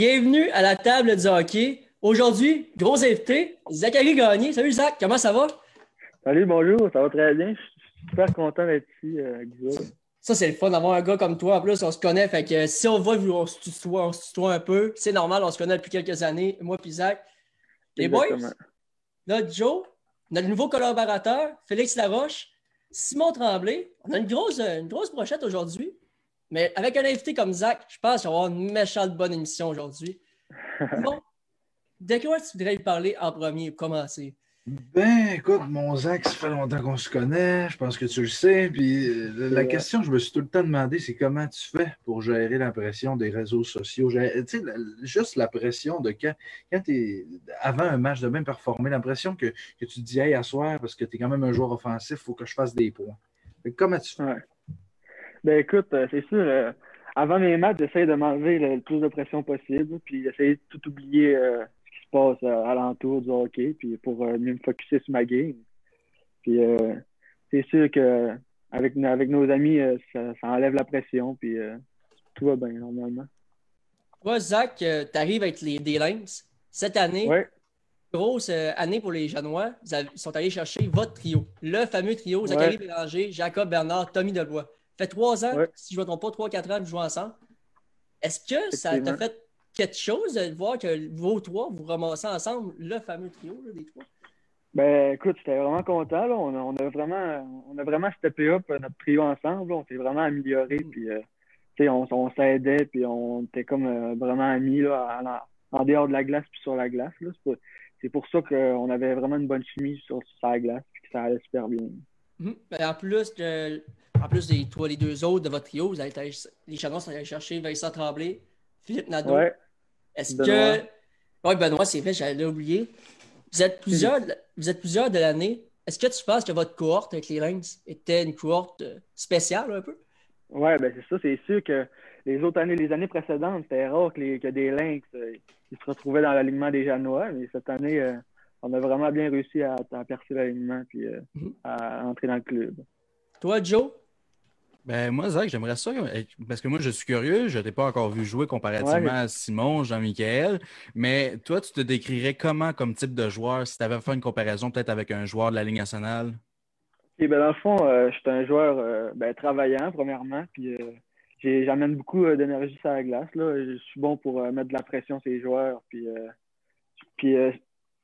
Bienvenue à la table du hockey. Aujourd'hui, gros invité, Zachary Gagné. Salut Zach, comment ça va? Salut, bonjour, ça va très bien. Je suis super content d'être ici euh, avec vous. Ça, c'est le fun d'avoir un gars comme toi. En plus, on se connaît. Fait que si on voit on se tutoie, on se tutoie un peu. C'est normal, on se connaît depuis quelques années, moi et Zach. Les boys, là, Joe, notre nouveau collaborateur, Félix Laroche, Simon Tremblay. On a une grosse, une grosse brochette aujourd'hui. Mais avec un invité comme Zach, je pense qu'on va avoir une méchante bonne émission aujourd'hui. bon, de quoi tu voudrais parler en premier pour commencer? Ben, écoute, mon Zach, ça fait longtemps qu'on se connaît, je pense que tu le sais. Puis euh, la question que je me suis tout le temps demandé, c'est comment tu fais pour gérer la pression des réseaux sociaux? Tu sais, juste la pression de quand, quand tu es avant un match de même performer, l'impression que, que tu te dis, hey, à soir, parce que tu es quand même un joueur offensif, il faut que je fasse des points. comment tu fais? Ben écoute, euh, c'est sûr, euh, avant mes matchs, j'essaie de m'enlever le, plus de pression possible, puis j'essaie de tout oublier euh, ce qui se passe alentour du hockey, puis pour mieux me focuser sur ma game. Puis c'est sûr que avec, avec nos amis, ça, enlève la pression, puis tout va bien normalement. Toi, Zach, tu arrives avec les, des Lynx. Cette année, grosse année pour les Janois. Ils sont allés chercher votre trio. Le fameux trio, Zachary Bélanger, Jacob Bernard, Tommy Debois fait trois ans, si je ne me trompe pas, trois, quatre ans de jouer ensemble. Est-ce que ça t'a fait quelque chose de voir que vos trois, vous ramassez ensemble le fameux trio des trois? Ben, écoute, j'étais vraiment content. On, a, vraiment, on a vraiment steppé up notre trio ensemble. On s'est vraiment amélioré. Mm. Puis, euh, on, on s'aidait. Puis, on était comme euh, vraiment amis là, en, dehors de la glace puis sur la glace. C'est pour ça qu'on avait vraiment une bonne chimie sur, la glace. Puis que ça allait super bien. Mm. Ben, en plus, de, en plus des toi, les deux autres de votre trio, vous avez les Chalons sont allés chercher Vincent Tremblay, Philippe Nadeau. Est-ce que. Oui, Benoît, c'est vrai, j'allais oublier. Vous êtes plusieurs, vous êtes plusieurs de l'année. Est-ce que tu penses que votre cohorte avec les Lynx était une cohorte euh, spéciale un peu? Oui, ben c'est ça, c'est sûr que les autres années, les années précédentes, c'était rare que, les, que des Lynx euh, se retrouvaient dans l'alignement des Janois, mais cette année, euh, on a vraiment bien réussi à, percer l'alignement et mm-hmm. à entrer dans le club. Toi, Joe? Ben, moi, Zach, j'aimerais ça, parce que moi, je suis curieux, je ne t'ai pas encore vu jouer comparativement à Simon, Jean-Michel, mais toi, tu te décrirais comment comme type de joueur si tu avais fait une comparaison peut-être avec un joueur de la Ligue nationale? ben, dans le fond, euh, je suis un joueur euh, ben, travaillant, premièrement, puis euh, j'amène beaucoup d'énergie sur la glace. Là. Je suis bon pour mettre de la pression sur les joueurs, puis, puis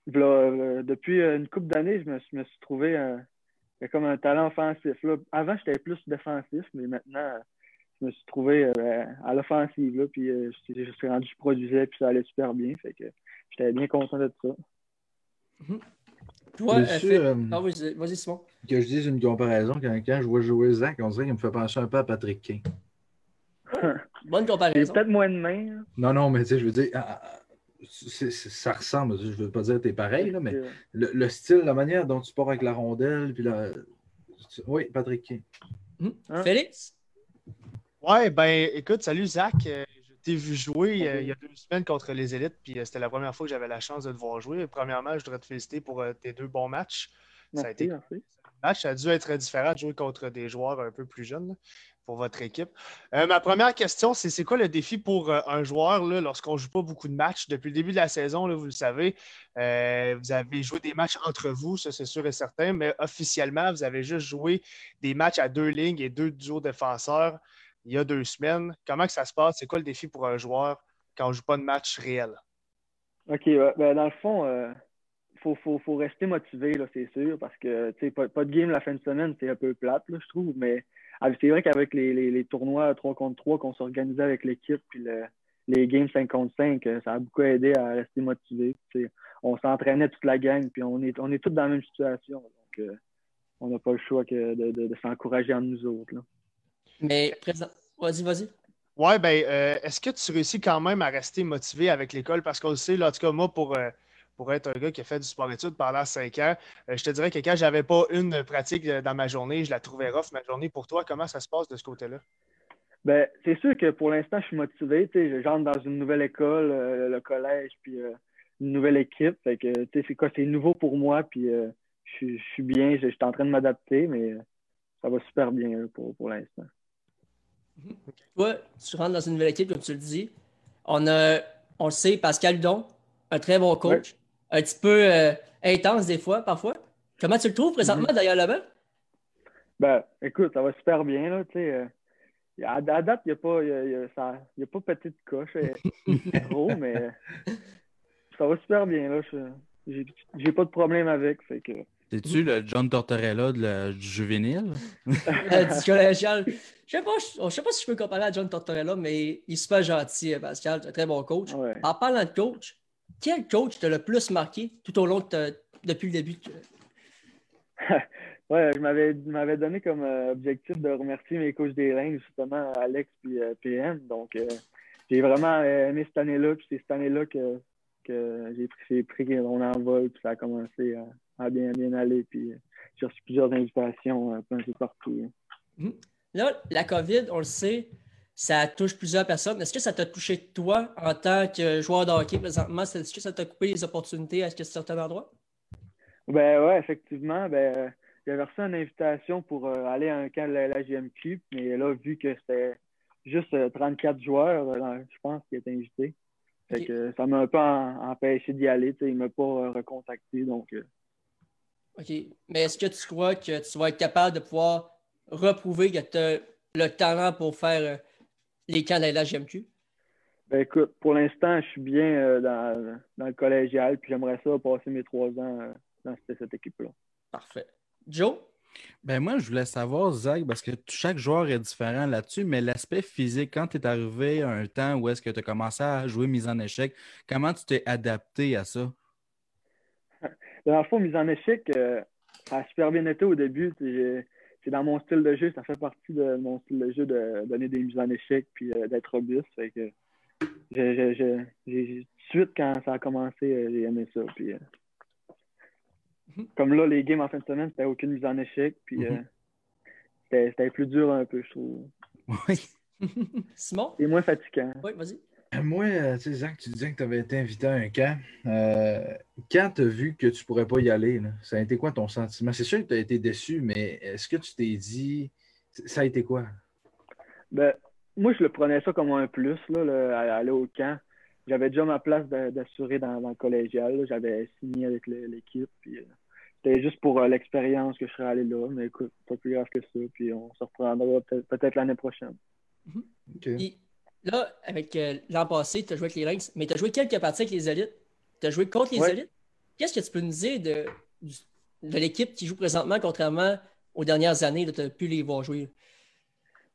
depuis une couple d'années, je me, je me, suis trouvé c'est comme un talent offensif. Avant, j'étais plus défensif, mais maintenant, je me suis trouvé euh, à l'offensive. Puis euh, je, suis rendu, je produisais, puis ça allait super bien. Fait que j'étais bien content de ça. Mm-hmm. Toi, euh, ah, vas-y, Simon. Que je dise une comparaison, quand, quand je vois jouer Zach, on dirait qu'il me fait penser un peu à Patrick King. Bonne comparaison. peut-être moins de main. Hein. Non, non, mais tu sais, je veux dire, ça ressemble, je ne veux pas dire que tu es pareil, mais le, style, la manière dont tu pars avec la rondelle, puis la... Oui, Patrick hmm? hein? Félix? Ouais, ben écoute, salut Zach. Euh, je t'ai vu jouer euh, il y a deux semaines contre les élites, puis euh, c'était la première fois que j'avais la chance de te voir jouer. Premièrement, je voudrais te féliciter pour tes deux bons matchs. ça a été match. Ça a dû être différent de jouer contre des joueurs un peu plus jeunes pour votre équipe. Euh, ma première question, c'est c'est quoi le défi pour euh, un joueur lorsqu'on ne joue pas beaucoup de matchs? Depuis le début de la saison, là, vous le savez, euh, vous avez joué des matchs entre vous, ça c'est sûr et certain, mais officiellement, vous avez juste joué des matchs à deux lignes et deux duos défenseurs il y a deux semaines. Comment que ça se passe? C'est quoi le défi pour un joueur quand on ne joue pas de match réel? OK. Ben, dans le fond, il faut, rester motivé, c'est sûr, parce que pas, pas de game la fin de semaine, c'est un peu plate, je trouve, mais c'est vrai qu'avec les, tournois 3 contre 3 qu'on s'organisait avec l'équipe, puis les games 5 contre 5, euh, ça a beaucoup aidé à rester motivé. on s'entraînait toute la gang, puis on est, on est tous dans la même situation. Donc, euh, on n'a pas le choix que de, s'encourager entre nous autres. Mais, présent... vas-y, vas-y. Ouais, ben, euh, est-ce que tu réussis quand même à rester motivé avec l'école? Parce qu'on le sait, là, en tout cas, moi, pour pour être un gars qui a fait du sport-études pendant cinq ans. Euh, je te dirais que quand j'avais pas une pratique euh, dans ma journée, je la trouvais rough ma journée. Pour toi, comment ça se passe de ce côté-là? Ben, c'est sûr que pour l'instant, je suis motivé. J'entre dans une nouvelle école, euh, le collège, puis une nouvelle équipe. Fait que, c'est quoi, c'est nouveau pour moi, puis je, suis bien, je, suis en train de m'adapter, mais ça va super bien pour, pour l'instant. Toi, tu rentres dans une nouvelle équipe, comme tu le dis. On a on le sait, Pascal Don, un très bon coach, un petit peu euh, intense des fois, parfois. Comment tu le trouves présentement derrière la main? Ben, écoute, ça va super bien, là, tu sais. Euh, à, date, il n'y a, pas, y a, y a pas petite coche, gros, mais ça va super bien, là. J'ai pas de problème avec, fait que... T'es-tu le John Tortorella de du juvénile? Euh, du collégial. Je sais pas, je sais pas si je peux comparer à John Tortorella, mais il est super gentil, euh, Pascal. C'est un très bon coach. En parlant de coach, quel coach t'a le plus marqué tout au long de depuis le début? ouais, je m'avais donné comme euh, objectif de remercier mes coachs des lignes, justement, Alex et PM. Donc, j'ai vraiment aimé cette année-là. Puis c'est cette année-là que, que j'ai pris, pris mon envol. Puis ça a commencé à bien, bien aller. Puis euh, j'ai reçu plusieurs invitations un peu partout. Mhm. Là, la COVID, on le sait, ça touche plusieurs personnes. Est-ce que ça t'a touché toi en tant que joueur de hockey présentement? Est-ce que ça t'a coupé les opportunités à certains endroits? Ben ouais, effectivement. Ben, j'avais reçu une invitation pour euh, aller à un camp de la, GMQ, mais là, vu que c'était juste 34 euh, joueurs, je pense, qui étaient invités. Fait que ça m'a un peu empêché d'y aller. Il ne m'a pas recontacté. Donc, OK. Mais est-ce que tu crois que tu vas être capable de pouvoir reprouver que tu as le talent pour faire les camps de la GMQ? Ben écoute, pour l'instant, je suis bien euh, dans, le collégial, puis j'aimerais ça passer mes trois ans euh, dans cette, équipe-là. Parfait. Joe? Ben moi, je voulais savoir, Zach, parce que chaque joueur est différent là-dessus, mais l'aspect physique, quand tu es arrivé à un temps où est-ce que tu as commencé à jouer mise en échec, comment tu t'es adapté à ça? Dans le fond, mise en échec, euh, ça a super bien été au début. C'est dans mon style de jeu, ça fait partie de mon style de jeu de donner des mises en échec puis euh, d'être robuste. Fait que j'ai, tout de suite, quand ça a commencé, euh, j'ai aimé ça. Puis, mhm. Comme là, les games en fin de semaine, c'était aucune mise en échec. Puis mhm. c'était, plus dur un peu, je trouve. Oui. Simon? C'est moins fatigant. Oui, vas-y. Moi, euh, tu sais, Zach, tu disais que tu avais été invité à un camp. Euh, quand tu as vu que tu ne pourrais pas y aller, ça a été quoi ton sentiment? C'est sûr que tu as été déçu, mais est-ce que tu t'es dit. Ça a été quoi? Ben, moi, je le prenais ça comme un plus, là, à aller au camp. J'avais déjà ma place d'assurer dans, le collégial. J'avais signé avec l'équipe. Euh, c'était juste pour l'expérience que je serais allé là. Mais écoute, pas plus grave que ça. Puis on se reprendra peut-être l'année prochaine. Mm-hmm. Là, avec euh, l'an passé, tu as joué avec les Lynx, mais tu as joué quelques parties avec les élites. Tu as joué contre les élites. Qu'est-ce que tu peux nous dire de, de l'équipe qui joue présentement, contrairement aux dernières années, tu as pu les voir jouer?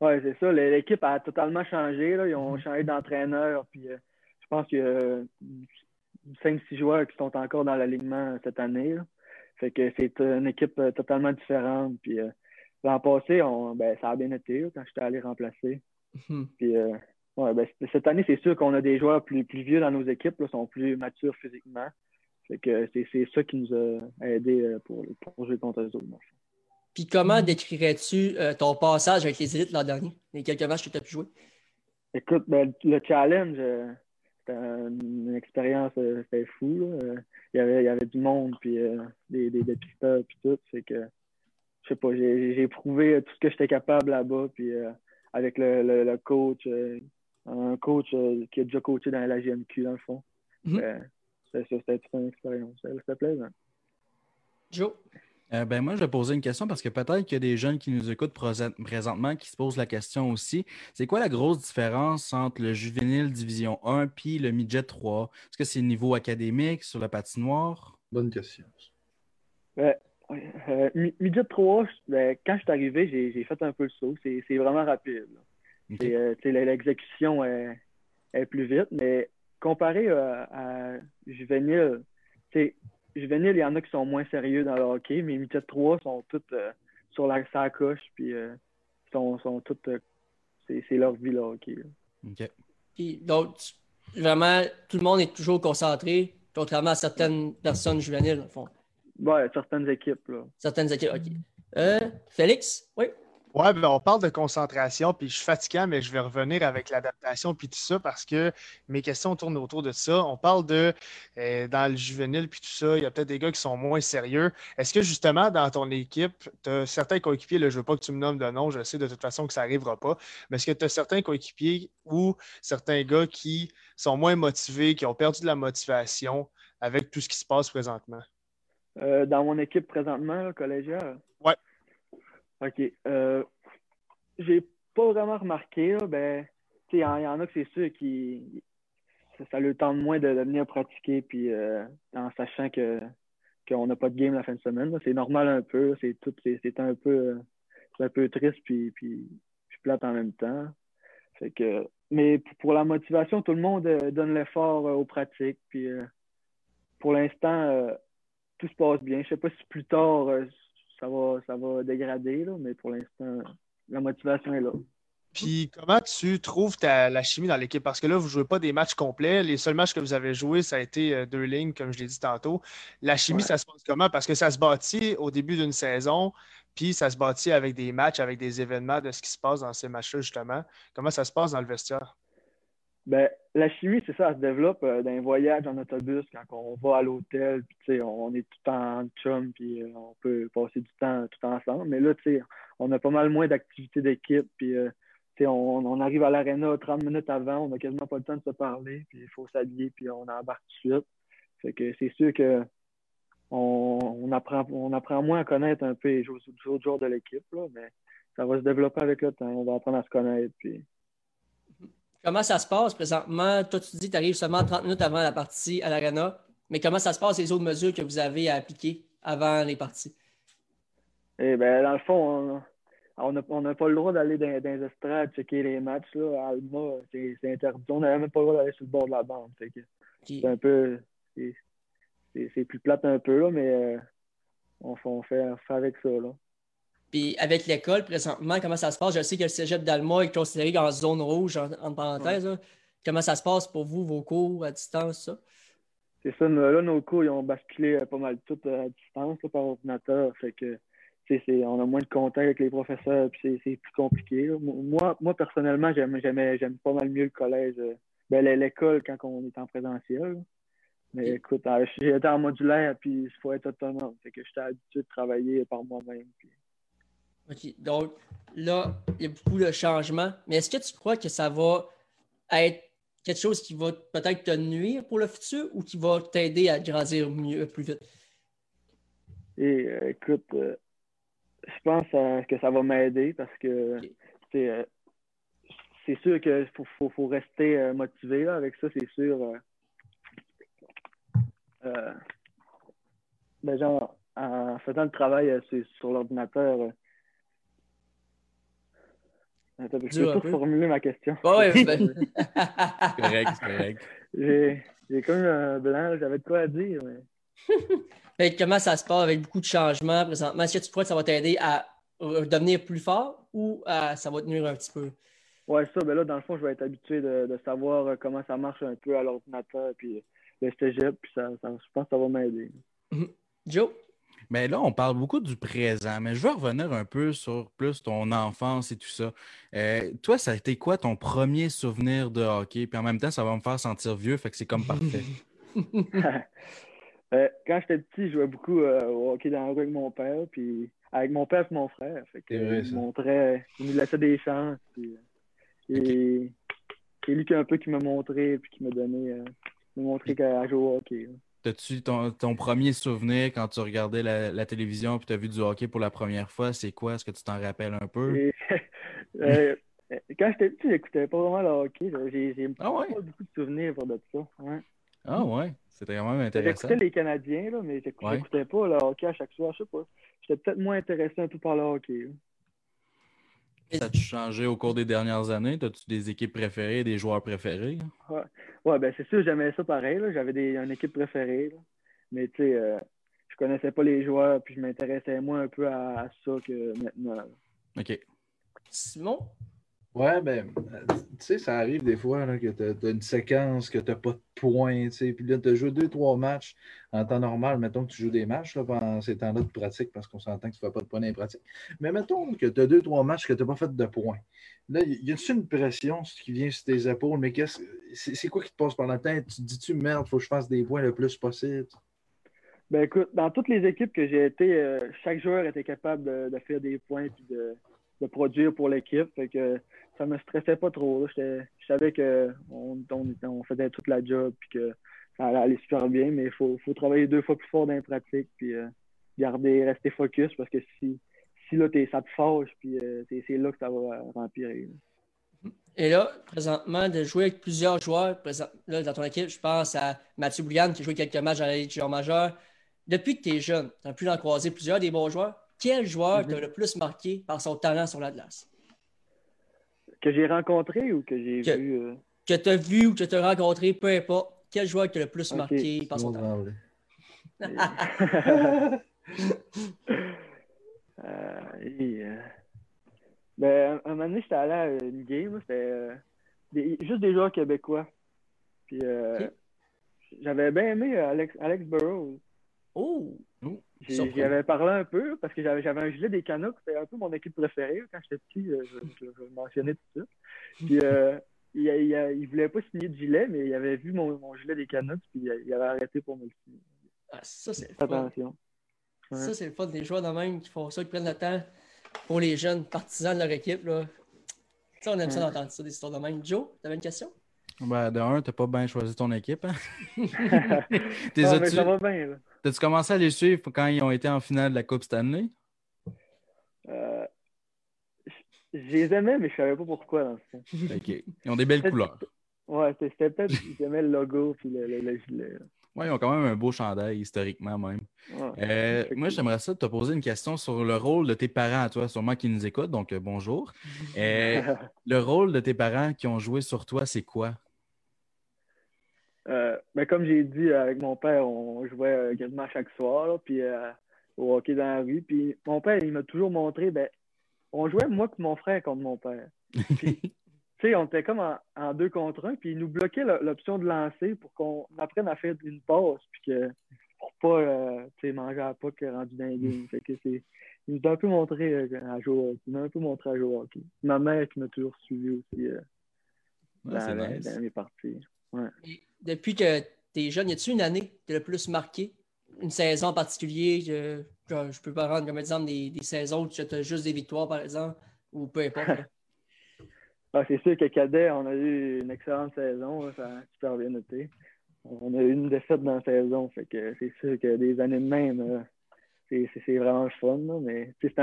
Oui, c'est ça. L'équipe a totalement changé. Ils ont mm-hmm. changé d'entraîneur. Puis, euh, je pense qu'il y a 5-6 joueurs qui sont encore dans l'alignement cette année. Fait que c'est une équipe euh, totalement différente. Puis l'an passé, on, ben, ça a bien été quand j'étais allé remplacer. Mm-hmm. Puis Ouais, ben, cette année, c'est sûr qu'on a des joueurs plus, plus vieux dans nos équipes, là, sont plus matures physiquement. C'est ça qui nous a aidés euh, pour, pour jouer contre eux autres. Puis comment décrirais-tu euh, ton passage avec les élites l'an dernier, les quelques matchs que tu as pu jouer? Écoute, ben, le challenge, euh, c'était une expérience, c'était fou. Il, y avait, il y avait du monde, puis des, des, des pisteurs, puis tout. C'est que, je sais pas, j'ai prouvé tout ce que j'étais capable là-bas, puis avec le, le coach un coach euh, qui a déjà coaché dans la GMQ, dans le fond. Mm -hmm. C'était une expérience. C'était plaisant. Joe? Euh, ben moi, je vais poser une question parce que peut-être qu'il y a des jeunes qui nous écoutent présentement qui se posent la question aussi. C'est quoi la grosse différence entre le juvénile Division 1 puis le midget 3? Est-ce que c'est le niveau académique sur la patinoire? Bonne question. Ben, euh, midget 3, ben, quand je suis arrivé, j'ai fait un peu le saut. C'est vraiment rapide. Euh, l'exécution est, plus vite, mais comparé à, à juvénile, juvénile, il y en a qui sont moins sérieux dans le hockey, mais les 3 sont toutes euh, sur la sacoche, puis euh, sont, sont toutes. c'est leur vie, le hockey. donc, vraiment, tout le monde est toujours concentré, contrairement à certaines personnes juvéniles, au fond. Ouais, certaines équipes. Là. Certaines équipes, OK. Félix, oui? Ouais, ben on parle de concentration, puis je suis fatiguant, mais je vais revenir avec l'adaptation, puis tout ça, parce que mes questions tournent autour de ça. On parle de, euh, dans le juvénile, puis tout ça, il y a peut-être des gars qui sont moins sérieux. Est-ce que justement, dans ton équipe, tu as certains coéquipiers, là, je ne veux pas que tu me nommes de nom, je sais de toute façon que ça n'arrivera pas, mais est-ce que tu as certains coéquipiers ou certains gars qui sont moins motivés, qui ont perdu de la motivation avec tout ce qui se passe présentement? Euh, dans mon équipe présentement, collégiale? Ouais. OK. Euh, j'ai pas vraiment remarqué. ben, il y, en a que c'est sûr qui ça, le tente moins de, venir pratiquer puis euh, en sachant que qu'on n'a pas de game la fin de semaine. C'est normal un peu. C'est tout c'est un peu un peu triste puis, puis, plate en même temps. Fait que, mais pour la motivation, tout le monde euh, donne l'effort aux pratiques. Puis pour l'instant, tout se passe bien. Je sais pas si plus tard ça va, ça va dégrader, là, mais pour l'instant, la motivation est là. Puis comment tu trouves ta, la chimie dans l'équipe? Parce que là, vous ne jouez pas des matchs complets. Les seuls matchs que vous avez joués, ça a été euh, deux lignes, comme je l'ai dit tantôt. La chimie, ça se passe comment? Parce que ça se bâtit au début d'une saison, puis ça se bâtit avec des matchs, avec des événements de ce qui se passe dans ces matchs-là, justement. Comment ça se passe dans le vestiaire? Ben, la chimie, c'est ça, elle se développe euh, dans un voyage en autobus quand on va à l'hôtel, puis on est tout en chum, puis euh, on peut passer du temps tout ensemble. Mais là, on a pas mal moins d'activités d'équipe, puis euh, on, on, arrive à l'aréna 30 minutes avant, on n'a quasiment pas le temps de se parler, puis il faut s'habiller, puis on embarque tout de suite. Fait que c'est sûr que on, apprend, on apprend moins à connaître un peu les autres joueurs de l'équipe, mais ça va se développer avec le temps. On va apprendre à se connaître, puis Comment ça se passe présentement? Toi, tu dis que tu arrives seulement 30 minutes avant la partie à l'Arena, mais comment ça se passe les autres mesures que vous avez à appliquer avant les parties? Eh bien, dans le fond, on n'a pas le droit d'aller dans, les estrades checker les matchs. Là. À Alma, c'est interdit. On n'a même pas le droit d'aller sur le bord de la bande. C'est un peu. C'est plus plate un peu, là, mais euh, on, on, fait, on, fait, avec ça. Là. Puis avec l'école, présentement, comment ça se passe? Je sais que le cégep d'Alma est considéré en zone rouge, en, parenthèse. Comment ça se passe pour vous, vos cours à distance, ça? C'est ça, là, nos cours, ils ont basculé pas mal tout à distance par ordinateur. Fait que, on a moins de contact avec les professeurs, puis c'est plus compliqué. Moi, moi, personnellement, j'aime pas mal mieux le collège, euh, ben, l'école quand on est en présentiel. Mais écoute, euh, j'étais en modulaire, puis il faut être autonome. Fait que j'étais habitué de travailler par moi-même. OK. Donc, là, il y a beaucoup de changements. Mais est-ce que tu crois que ça va être quelque chose qui va peut-être te nuire pour le futur ou qui va t'aider à grandir mieux, plus vite? Et euh, écoute, euh, je pense euh, que ça va m'aider parce que c'est sûr qu'il faut, faut, rester motivé avec ça, c'est sûr. Ben, genre, en faisant le travail sur l'ordinateur, je vais tout formuler ma question. Oui, ben... correct, correct. J'ai comme un blanc, j'avais de quoi à dire. Mais... comment ça se passe avec beaucoup de changements présentement? Est-ce que tu crois que ça va t'aider à devenir plus fort ou ça va te nuire un petit peu? Oui, ça, ben là, dans le fond, je vais être habitué de, savoir comment ça marche un peu à l'ordinateur, puis le cégep, puis ça, je pense que ça va m'aider. Mm-hmm. Joe? Mais là, on parle beaucoup du présent, mais je veux revenir un peu sur plus ton enfance et tout ça. Euh, toi, ça a été quoi ton premier souvenir de hockey? Puis en même temps, ça va me faire sentir vieux, fait que c'est comme parfait. Euh, quand j'étais petit, je jouais beaucoup euh, au hockey dans la rue avec mon père, puis avec mon père et mon frère. Fait que, il montrait, il nous laissait des chances. et c'est lui qui un peu qui m'a montré, puis qui m'a donné, m'a montré qu'à jouer au hockey. As-tu ton, premier souvenir quand tu regardais la, télévision et tu as vu du hockey pour la première fois? C'est quoi? Est-ce que tu t'en rappelles un peu? Euh, quand j'étais petit, j'écoutais pas vraiment le hockey. J'ai ah pas beaucoup de souvenirs pour de ça. Ah ouais, c'était quand même intéressant. J'écoutais les Canadiens, là, mais j'écoutais pas le hockey à chaque soir. Je sais pas. J'étais peut-être moins intéressé un peu par le hockey. Ça a-tu changé au cours des dernières années? As-tu des équipes préférées, des joueurs préférés? Ouais, ouais ben c'est sûr, j'aimais ça pareil. J'avais une équipe préférée. Mais tu sais, euh, je connaissais pas les joueurs, puis je m'intéressais moins un peu à, ça que maintenant. OK. Simon? Ouais, ben, tu sais, ça arrive des fois que tu as, une séquence, que tu n'as pas de points, tu sais, puis là, tu as joué deux, trois matchs en temps normal. Mettons que tu joues des matchs pendant ces temps-là de pratique, parce qu'on s'entend que tu ne fais pas de points en pratique. Mais mettons que tu as deux, trois matchs que tu n'as pas fait de points. Là, il y a une pression qui vient sur tes épaules, mais c'est quoi qui te passe par la tête? Tu te dis-tu, merde, faut que je fasse des points le plus possible? Ben écoute, dans toutes les équipes que j'ai été, euh, chaque joueur était capable de, faire des points et de, de, produire pour l'équipe. Fait que ça me stressait pas trop. Je savais qu'on on, faisait toute la job et que ça allait super bien, mais il faut, travailler deux fois plus fort dans les pratiques puis euh, garder, rester focus parce que si, si là, ça te fâche, puis euh, c'est là que ça va empirer. Et là, présentement, de jouer avec plusieurs joueurs, là, dans ton équipe, je pense à Mathieu Bouliane qui a joué quelques matchs à la Ligue majeure. Depuis que tu es jeune, tu as pu en croiser plusieurs des bons joueurs. Quel joueur t'a mm-hmm. le plus marqué par son talent sur la glace? Que j'ai rencontré ou que j'ai vu? Euh? Que tu as vu ou que tu as rencontré, peu importe. Quel joueur t'a le plus marqué par son talent? euh, euh... Ben, un moment donné, j'étais allé à une game, c'était euh, juste des joueurs québécois. Puis euh, j'avais bien aimé Alex, Alex Burrows. Oh! J'y avais parlé un peu parce que j'avais un gilet des Canucks. C'était un peu mon équipe préférée quand j'étais petit. Euh, je, je, mentionnais tout ça. Puis euh, il, il, voulait pas signer de gilet, mais il avait vu mon, mon gilet des Canucks puis il avait arrêté pour me le signer. Ah, ça, c'est Attention. Ça, c'est le fun des joueurs de même qui font ça, qui prennent le temps pour les jeunes partisans de leur équipe. Là. Ça, on aime ça d'entendre ça, des histoires de même. Joe, tu avais une question? Ben, de un, t'as pas bien choisi ton équipe. Hein? non, mais ça va bien. Là. T'as-tu commencé à les suivre quand ils ont été en finale de la Coupe Stanley? Euh, je les aimais, mais je savais pas pourquoi dans ce OK. Ils ont des belles couleurs. Ouais, c'était peut-être j'aimais le logo puis le, le, gilet. Oui, ils ont quand même un beau chandail, historiquement même. Euh, moi, j'aimerais ça te poser une question sur le rôle de tes parents, toi, sûrement qui nous écoutent, donc euh, bonjour. le rôle de tes parents qui ont joué sur toi, c'est quoi? Euh, ben, comme j'ai dit, avec mon père, on jouait euh, quasiment chaque soir, puis euh, au hockey dans la rue. Puis mon père, il m'a toujours montré, ben, on jouait moi et mon frère contre mon père. tu sais, on était comme en, deux contre un, puis il nous bloquait l'option de lancer pour qu'on apprenne à faire une passe, puis que pour pas manger à pas que rendu dans les games. Fait que c'est. Il nous a un peu montré à jouer Il m'a un peu montré à jouer au hockey. Ma mère qui m'a toujours suivi aussi dans, dans, mes parties. Ouais depuis que tu es jeune, y a-t-il une année qui t'a le plus marqué? Une saison en particulier? Je, je, peux pas rendre comme exemple des, des saisons où tu as juste des victoires, par exemple, ou peu importe. ah, c'est sûr que Cadet, on a eu une excellente saison. ça a super bien noté. On a eu une défaite dans la saison. Fait que c'est sûr que des années de même, c'est vraiment le fun. mais c'était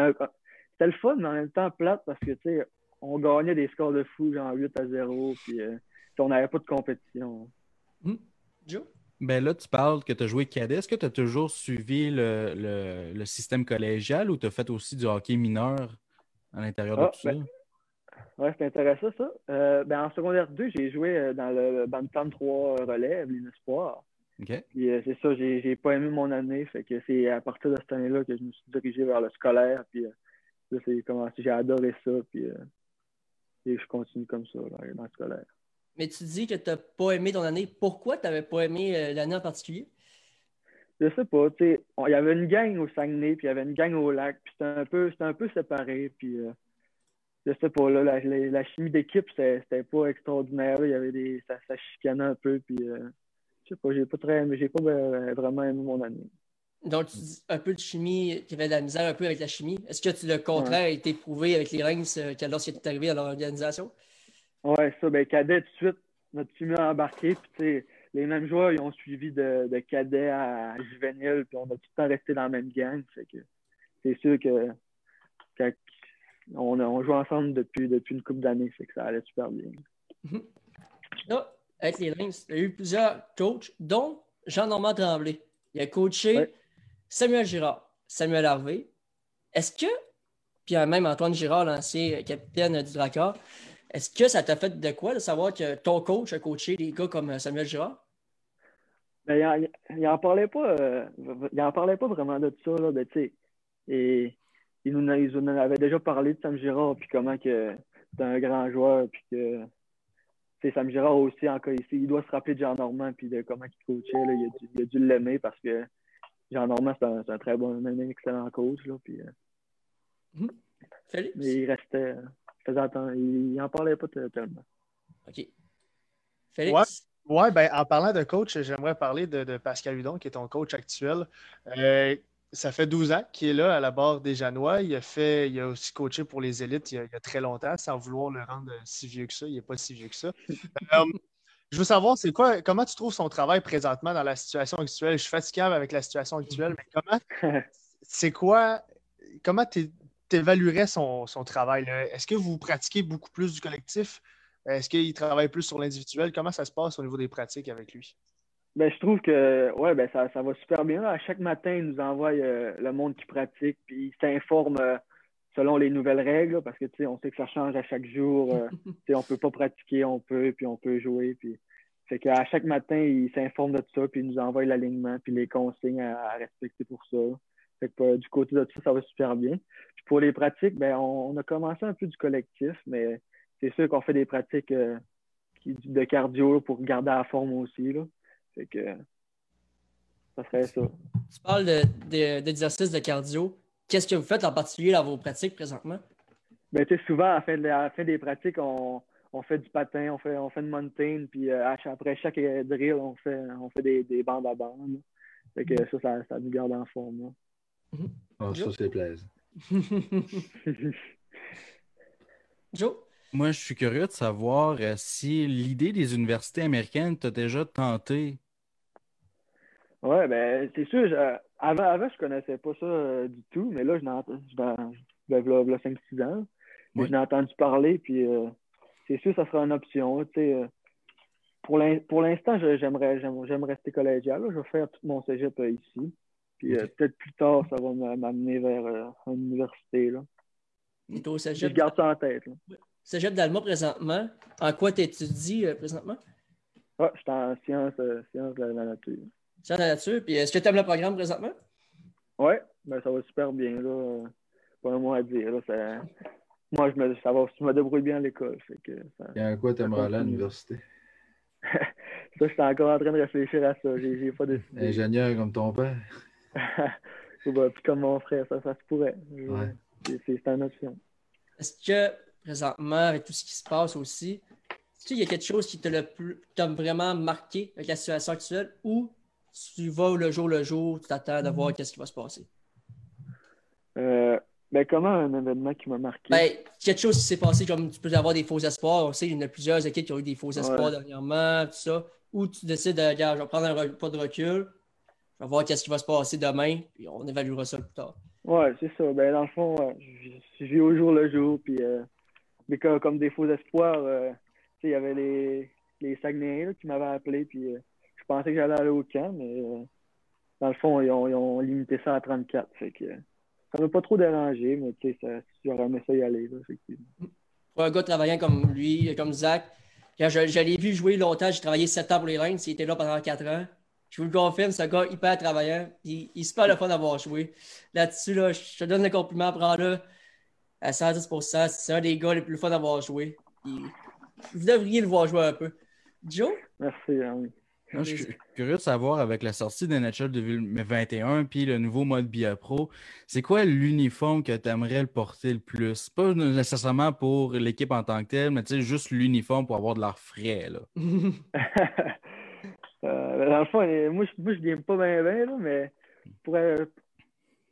le fun, mais en même temps plate parce que on gagnait des scores de fou, genre 8 à 0, puis euh, on n'avait pas de compétition. Hmm? Joe? Ben là, tu parles que tu as joué cadet. Est-ce que tu as toujours suivi le, système collégial ou tu as fait aussi du hockey mineur à l'intérieur de ah, tout ça? Ben, oui, c'est intéressant ça. Euh, ben, en secondaire 2, j'ai joué euh, dans le Bantam 3 relève, l'Inespoir. OK. Puis euh, c'est ça, j'ai pas aimé mon année. Fait que c'est à partir de cette année-là que je me suis dirigé vers le scolaire. Puis là, c'est commencé. J'ai adoré ça. Puis et je continue comme ça dans le scolaire mais tu dis que tu n'as pas aimé ton année. Pourquoi tu n'avais pas aimé euh, l'année en particulier? Je sais pas. Il y avait une gang au Saguenay, puis il y avait une gang au lac, puis c'était un peu, un peu séparé. Puis, euh, je sais pas, là, la, chimie d'équipe, c'était pas extraordinaire. Il y avait des. Ça, ça chicanait un peu, puis euh, je sais pas, j'ai pas très j'ai pas vraiment aimé mon année. Donc, tu dis un peu de chimie, qu'il y avait de la misère un peu avec la chimie. Est-ce que le contraire a été prouvé avec les Reims lorsqu'il est arrivé à l'organisation? Ouais, ça, ben, cadet, tout de suite, notre team a embarqué. Puis, les mêmes joueurs, ils ont suivi de, de cadet à juvénile. Puis, on a tout le temps resté dans la même gang. Fait que c'est sûr que, on, on joue ensemble depuis, depuis une couple d'années. Fait que ça allait super bien. Là, avec les Lynx, il y a eu plusieurs coachs, dont Jean-Normand Tremblay. Il a coaché Samuel Girard, Samuel Harvey. Est-ce que, puis même Antoine Girard, l'ancien capitaine du Drakkar, est-ce que ça t'a fait de quoi de savoir que ton coach a coaché des gars comme euh, Samuel Girard? Ben, il n'en parlait pas euh, il en parlait pas vraiment de ça. Là, ben, et il nous, il nous avait déjà parlé de Sam Girard puis comment que un grand joueur, puis que Sam Girard aussi, encore ici, il doit se rappeler de Jean Normand puis de comment il coachait. Là. Il, a dû, l'aimer parce que Jean Normand, c'est un, très bon, un excellent coach. Là, puis, euh, mhm. Mais il restait. Il, il en parlait pas tellement. OK. Félix? Ouais. ben, en parlant de coach, j'aimerais parler de, Pascal Hudon, qui est ton coach actuel. Euh, ça fait 12 ans qu'il est là à la barre des Janois. Il a, fait, il a aussi coaché pour les élites il y, a, très longtemps, sans vouloir le rendre si vieux que ça. Il n'est pas si vieux que ça. Euh, je veux savoir, c'est quoi, comment tu trouves son travail présentement dans la situation actuelle? Je suis fatigué avec la situation actuelle, mais comment, c'est quoi, comment tu évaluerais son, son travail? Est-ce que vous pratiquez beaucoup plus du collectif? Est-ce qu'il travaille plus sur l'individuel? Comment ça se passe au niveau des pratiques avec lui? Ben, je trouve que ouais, ben, ça, ça va super bien. À chaque matin, il nous envoie euh, le monde qui pratique, puis il s'informe euh, selon les nouvelles règles, parce que on sait que ça change à chaque jour. Euh, on ne peut pas pratiquer, on peut, puis on peut jouer. Puis... Fait qu'à chaque matin, il s'informe de tout ça, puis il nous envoie l'alignement, puis les consignes à, respecter pour ça. Fait que, du côté de ça, ça va super bien. Puis pour les pratiques, ben, on, a commencé un peu du collectif, mais c'est sûr qu'on fait des pratiques de cardio pour garder la forme aussi. Là que ça serait ça. Tu parles d'exercices de, cardio. Qu'est-ce que vous faites en particulier dans vos pratiques présentement? Ben, souvent, à la, fin, des pratiques, on, fait du patin, on fait, on fait de mountain, puis euh, après chaque drill, on fait, on fait des, bandes à bandes. Fait que ça, ça, ça, nous garde en forme. Mm-hmm. Ah, ça, c'est plaisant. Joe? Moi, je suis curieux de savoir euh, si l'idée des universités américaines t'a déjà tenté oui, ben, c'est sûr. avant, avant, je connaissais pas ça euh, du tout, mais là, je n'ai ben, 5-6 ans. Mais je n'ai entendu parler, puis euh, c'est sûr, ça sera une option. Euh, pour l'instant, j'aimerais rester collégial. Je vais faire tout mon cégep ici. Puis peut-être plus tard, ça va m'amener vers une université. Là. au cégep. Je garde ça en tête. Là. Cégep d'Alma présentement. En quoi tu étudies présentement? Ah, je suis en sciences, sciences de la nature. Ça là-dessus. Puis est-ce que tu aimes le programme présentement? Oui, ben, ça va super bien. Là. Pas un mot à dire. Là. Moi, je me, ça va, je me débrouille bien à l'école. Y a quoi tu aimerais aller à l'université? ça, je suis encore en train de réfléchir à ça. J'ai pas décidé. Ingénieur comme ton père. Bah, puis comme mon frère, ça, ça se pourrait. Ouais. C'est une option. Est-ce que présentement, avec tout ce qui se passe aussi, est-ce qu'il y a quelque chose qui t'a vraiment marqué avec la situation actuelle ou tu vas le jour le jour, tu t'attends de voir mhm. qu'est-ce qui va se passer? Euh, ben, comment un événement qui m'a marqué? Ben, quelque chose qui s'est passé, comme tu peux avoir des faux espoirs. On sait qu'il y a plusieurs équipes qui ont eu des faux espoirs dernièrement, tout ça. Ou tu décides de, regarde, je vais prendre un pas de recul, je vais voir qu'est-ce qui va se passer demain, puis on évaluera ça plus tard. Ouais, c'est ça. Ben, dans le fond, je, vis au jour le jour, puis euh, mais comme, des faux espoirs, euh, il y avait les, les Saguenayens qui m'avaient appelé, puis euh, pensais que j'allais aller au camp, mais euh, dans le fond, ils ont, limité ça à 34. Fait que, ça m'a pas trop dérangé, mais tu sais, j'aurais aimé ça y aller, effectivement. Pour un gars travaillant comme lui, comme Zach, quand je, l'ai vu jouer longtemps, j'ai travaillé 7 ans pour les Lions, il était là pendant 4 ans. Je vous le confirme, c'est un gars hyper travaillant. Il, il se pas le fun d'avoir joué. Là-dessus, là, je te donne le compliment, prends-le à 110%. C'est un des gars les plus fun d'avoir joué. vous devriez le voir jouer un peu. Joe? Merci, oui je suis curieux de savoir, avec la sortie de NHL 2021 puis le nouveau mode BIA Pro, c'est quoi l'uniforme que tu aimerais le porter le plus? Pas nécessairement pour l'équipe en tant que telle, mais juste l'uniforme pour avoir de l'air frais. Là. euh, dans le fond, moi, je, ne viens pas bien, bien mais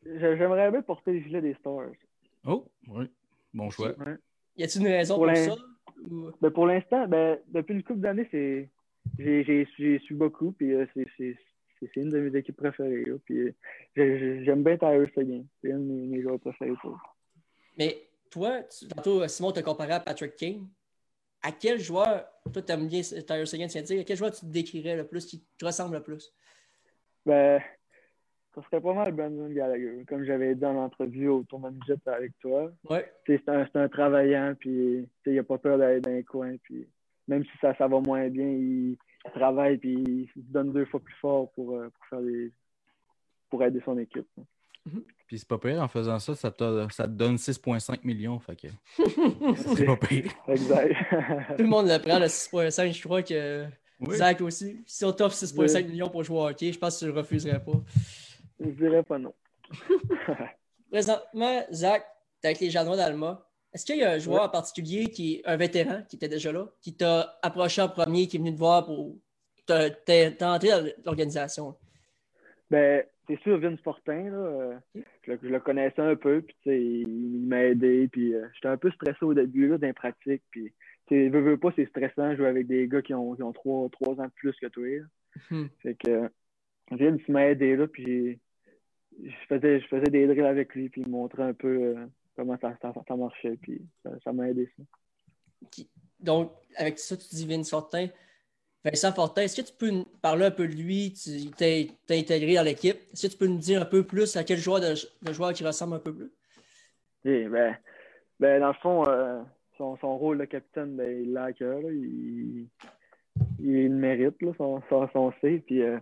j'aimerais bien porter le gilet des Stars. Oh, oui. Bon choix. Y a-t-il une raison pour, ça? Ben, pour l'instant, ben, depuis une couple d'années, c'est j'ai su beaucoup, puis euh, c'est une de mes équipes préférées. puis euh, j'aime bien Tyler Seguin. C'est un de mes, joueurs préférés. Mais toi, tantôt, Simon t'a comparé à Patrick King. À quel joueur, toi, tu aimes bien Tyler Seguin, à quel joueur tu te décrirais le plus, qui te ressemble le plus? Ben, ça serait pas mal Brandon Gallagher. Comme j'avais dit dans l'entrevue au tournoi de avec toi. Ouais. C'est un, un, travaillant, puis il n'a pas peur d'aller dans les coins. Puis même si ça, ça va moins bien, il, travaille puis il se donne deux fois plus fort pour, euh, pour, faire pour aider son équipe. Mhm. Puis c'est pas pire, en faisant ça, ça te, ça te donne 6,5 millions. Fait que c'est pas pire. Exact. Tout le monde le prend, le 6,5. Je crois que Zach aussi. Si on t'offre 6,5 millions pour jouer au hockey, je pense que tu le refuserais pas. Je dirais pas non. Présentement, Zach, t'es avec les Janois d'Alma. Est-ce qu'il y a un joueur en particulier qui est un vétéran qui était déjà là, qui t'a approché en premier, qui est venu te voir pour t'entrer dans l'organisation? Ben, c'est sûr, Vince Fortin, là, euh, je, le, connaissais un peu, puis il m'a aidé, puis euh, j'étais un peu stressé au début là, pratiques, puis tu veux, veux pas, c'est stressant de jouer avec des gars qui ont, qui ont trois, ans de plus que toi. Hmm. Fait que Vince m'a aidé là, puis je faisais, je faisais des drills avec lui, puis il montrait un peu euh, comment ça, ça, marchait, puis ça m'a aidé ça. Donc, avec ça, tu dis Vince Fortin. Vincent Fortin, est-ce que tu peux nous parler un peu de lui? Tu t'es intégré dans l'équipe. Est-ce que tu peux nous dire un peu plus à quel joueur de, joueur qui ressemble un peu plus? Oui, ben, ben dans le fond, euh, son, rôle de capitaine, ben, il l'a à cœur. Il, il, mérite, là, son, son, C. Puis, euh,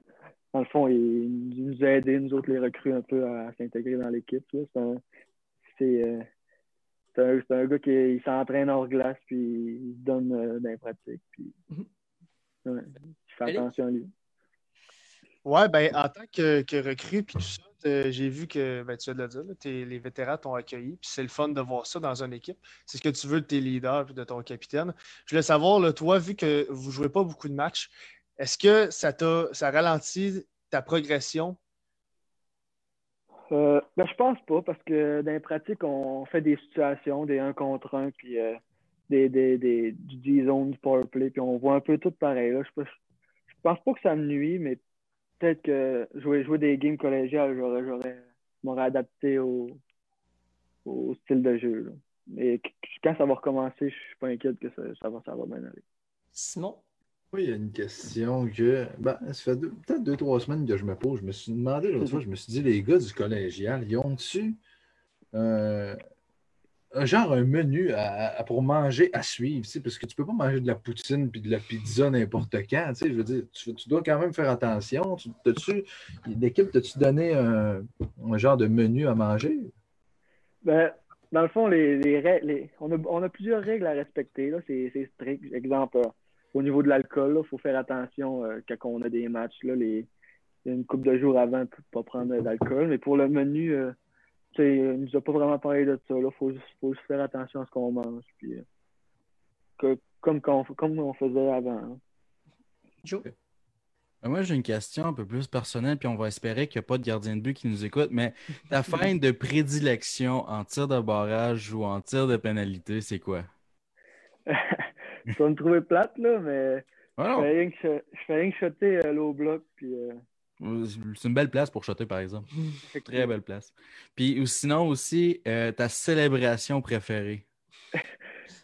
dans le fond, il, nous a aidé, nous autres, les recrues, un peu à, s'intégrer dans l'équipe. C'est un, euh, un, un, gars qui s'entraîne hors glace, puis il donne euh, des pratiques. Puis, mm-hmm. Ouais, je fais attention à lui. Ouais, ben, en tant que, que recrue, puis tout ça, j'ai vu que, ben, tu vas de le dire, les vétérans t'ont accueilli, puis c'est le fun de voir ça dans une équipe. C'est ce que tu veux de tes leaders et de ton capitaine. Je voulais savoir, là, toi, vu que vous ne jouez pas beaucoup de matchs, est-ce que ça t'a ça ralentit ta progression? Euh, ben, je pense pas, parce que dans les pratiques, on fait des situations, des 1 contre 1, puis euh, des, des, des, du D-zone, du powerplay, puis on voit un peu tout pareil. Là. Je, je, pense pas que ça me nuit, mais peut-être que jouer, jouer des games collégiales, j'aurais, j'aurais, m'aurais adapté au, au style de jeu. Mais quand ça va recommencer, je suis pas inquiète que ça, ça, va, ça va bien aller. Simon? Oui, il y a une question que. Ben, ça fait peut-être deux, trois semaines que je me pose. Je me suis demandé l'autre fois, je me suis dit, les gars du collégial, ils ont-tu euh, genre un menu à, pour manger à suivre, parce que tu peux pas manger de la poutine puis de la pizza n'importe quand. Je veux dire, tu, dois quand même faire attention. L'équipe, t'as-tu donné un, genre de menu à manger? Ben, dans le fond, les, les, on, a, on, a, plusieurs règles à respecter. C'est strict. Exemple, au niveau de l'alcool, il faut faire attention euh, quand on a des matchs. Là, les, une couple de jours avant pour ne pas prendre d'alcool. Mais pour le menu, euh, il ne nous a pas vraiment parlé de ça. Il faut, faut, juste faire attention à ce qu'on mange. Puis, euh, comme, comme on faisait avant. Hein. Joe? Ben, moi, j'ai une question un peu plus personnelle, puis on va espérer qu'il n'y a pas de gardien de but qui nous écoute. Mais ta fin de prédilection en tir de barrage ou en tir de pénalité, c'est quoi? Je vais me trouver plate, là, mais je, fais rien que, shotter euh, l'eau bloc, puis euh, c'est une belle place pour shotter, par exemple. Très belle place. Puis sinon aussi, euh, ta célébration préférée.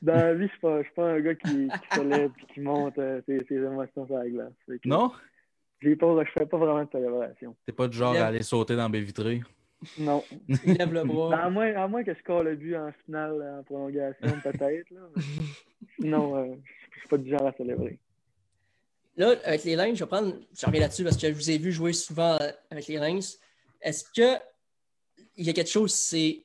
Dans la vie, je ne suis, pas un gars qui, célèbre et qui monte euh, ses, émotions sur la glace. non? Je ne fais pas vraiment de célébration. T'es pas du genre à aller sauter dans mes vitrées? Non. Il lève le bras. À moins, à moins que je score le but en finale, en prolongation, peut-être. Non, euh, je ne suis pas du genre à célébrer. Là, avec les Lynx, je vais prendre, je reviens là-dessus parce que je vous ai vu jouer souvent avec les Lynx. Est-ce que il y a quelque chose, c'est,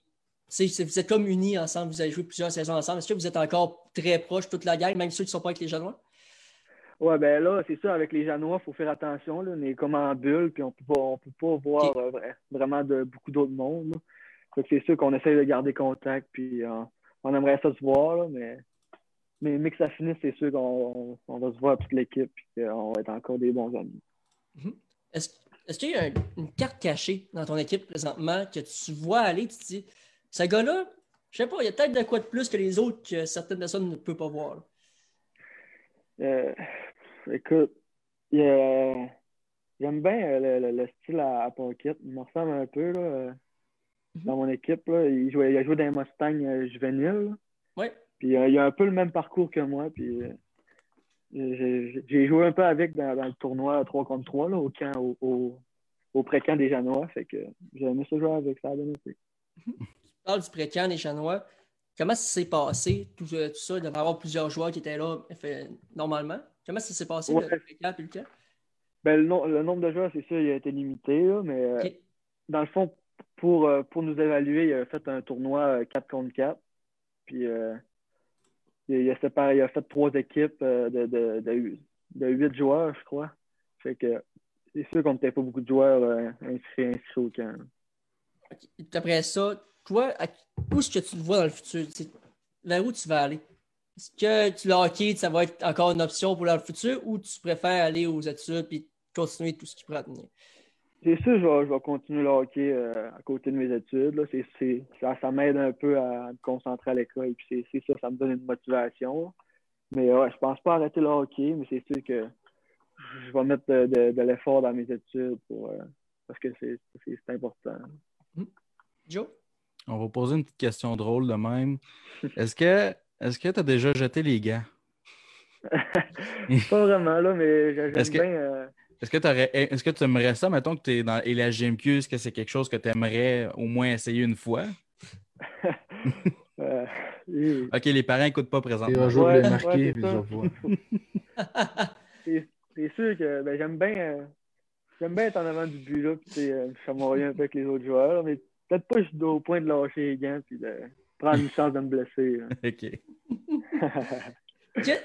vous êtes comme unis ensemble, vous avez joué plusieurs saisons ensemble. Est-ce que vous êtes encore très proches, toute la gang, même ceux qui ne sont pas avec les Janois? Oui, ben là, c'est ça, avec les Janois, il faut faire attention. Là. On est comme en bulle, puis on ne peut pas voir euh, vraiment de beaucoup d'autres mondes. C'est sûr qu'on essaie de garder contact, puis euh, on aimerait ça se voir, mais mais, mais que ça finisse, c'est sûr qu'on va se voir toute l'équipe et qu'on va être encore des bons amis. Mhm. Est-ce qu'il y a une carte cachée dans ton équipe présentement que tu vois aller, tu te dis, ce gars-là, je sais pas, il y a peut-être de quoi de plus que les autres que certaines personnes ne peuvent pas voir? Euh, écoute, j'aime bien euh, le, style à, à Pocket. Il me ressemble un peu là, euh, mhm. dans mon équipe. Il, jouait, il a joué dans les Mustangs juvéniles. Oui. Puis euh, il a un peu le même parcours que moi. Puis euh, j'ai joué un peu avec dans, le tournoi 3 contre 3 là, au camp, au, au, pré-camp des Janois. Fait que j'ai aimé ça jouer avec ça. Tu parles du pré-camp des Janois. Comment ça s'est passé, tout, euh, tout ça? Il devait y avoir plusieurs joueurs qui étaient là fait, normalement? Comment ça s'est passé, le pré-camp et le camp? Ben, le, nombre de joueurs, c'est sûr, il a été limité, là, mais dans le fond, pour, pour nous évaluer, il a fait un tournoi 4 contre 4. Puis il, il a fait trois équipes de, de, de, de 8 joueurs, je crois. Que c'est sûr qu'on n'était pas beaucoup de joueurs inscrits, inscrits au. Après ça, toi, où est-ce que tu te vois dans le futur? vers où tu vas aller? Est-ce que le hockey, ça va être encore une option pour le futur ou tu préfères aller aux études et continuer tout ce qui pourrait tenir? C'est sûr, je vais, continuer le hockey euh, à côté de mes études. ça, ça m'aide un peu à me concentrer à l'école. Puis c'est ça, ça me donne une motivation. Mais ouais, je pense pas arrêter le hockey, mais c'est sûr que je vais mettre de, l'effort dans mes études pour, euh, parce que c'est important. Hmm. Joe? On va poser une petite question drôle de même. Est-ce que est-ce que tu as déjà jeté les gants? pas vraiment, là, mais j'aime bien. Euh, est-ce que, est-ce que tu aimerais ça, mettons que tu es dans la GMQ, est-ce que c'est quelque chose que tu aimerais au moins essayer une fois? Euh, ok, les parents n'écoutent pas présentement. Un jour, les marquer, c'est sûr que ben, j'aime bien euh, j'aime bien être en avant du but, là, puis chamoyer un peu avec les autres joueurs, mais peut-être pas juste au point de lâcher les gants puis de prendre une chance de me blesser. OK.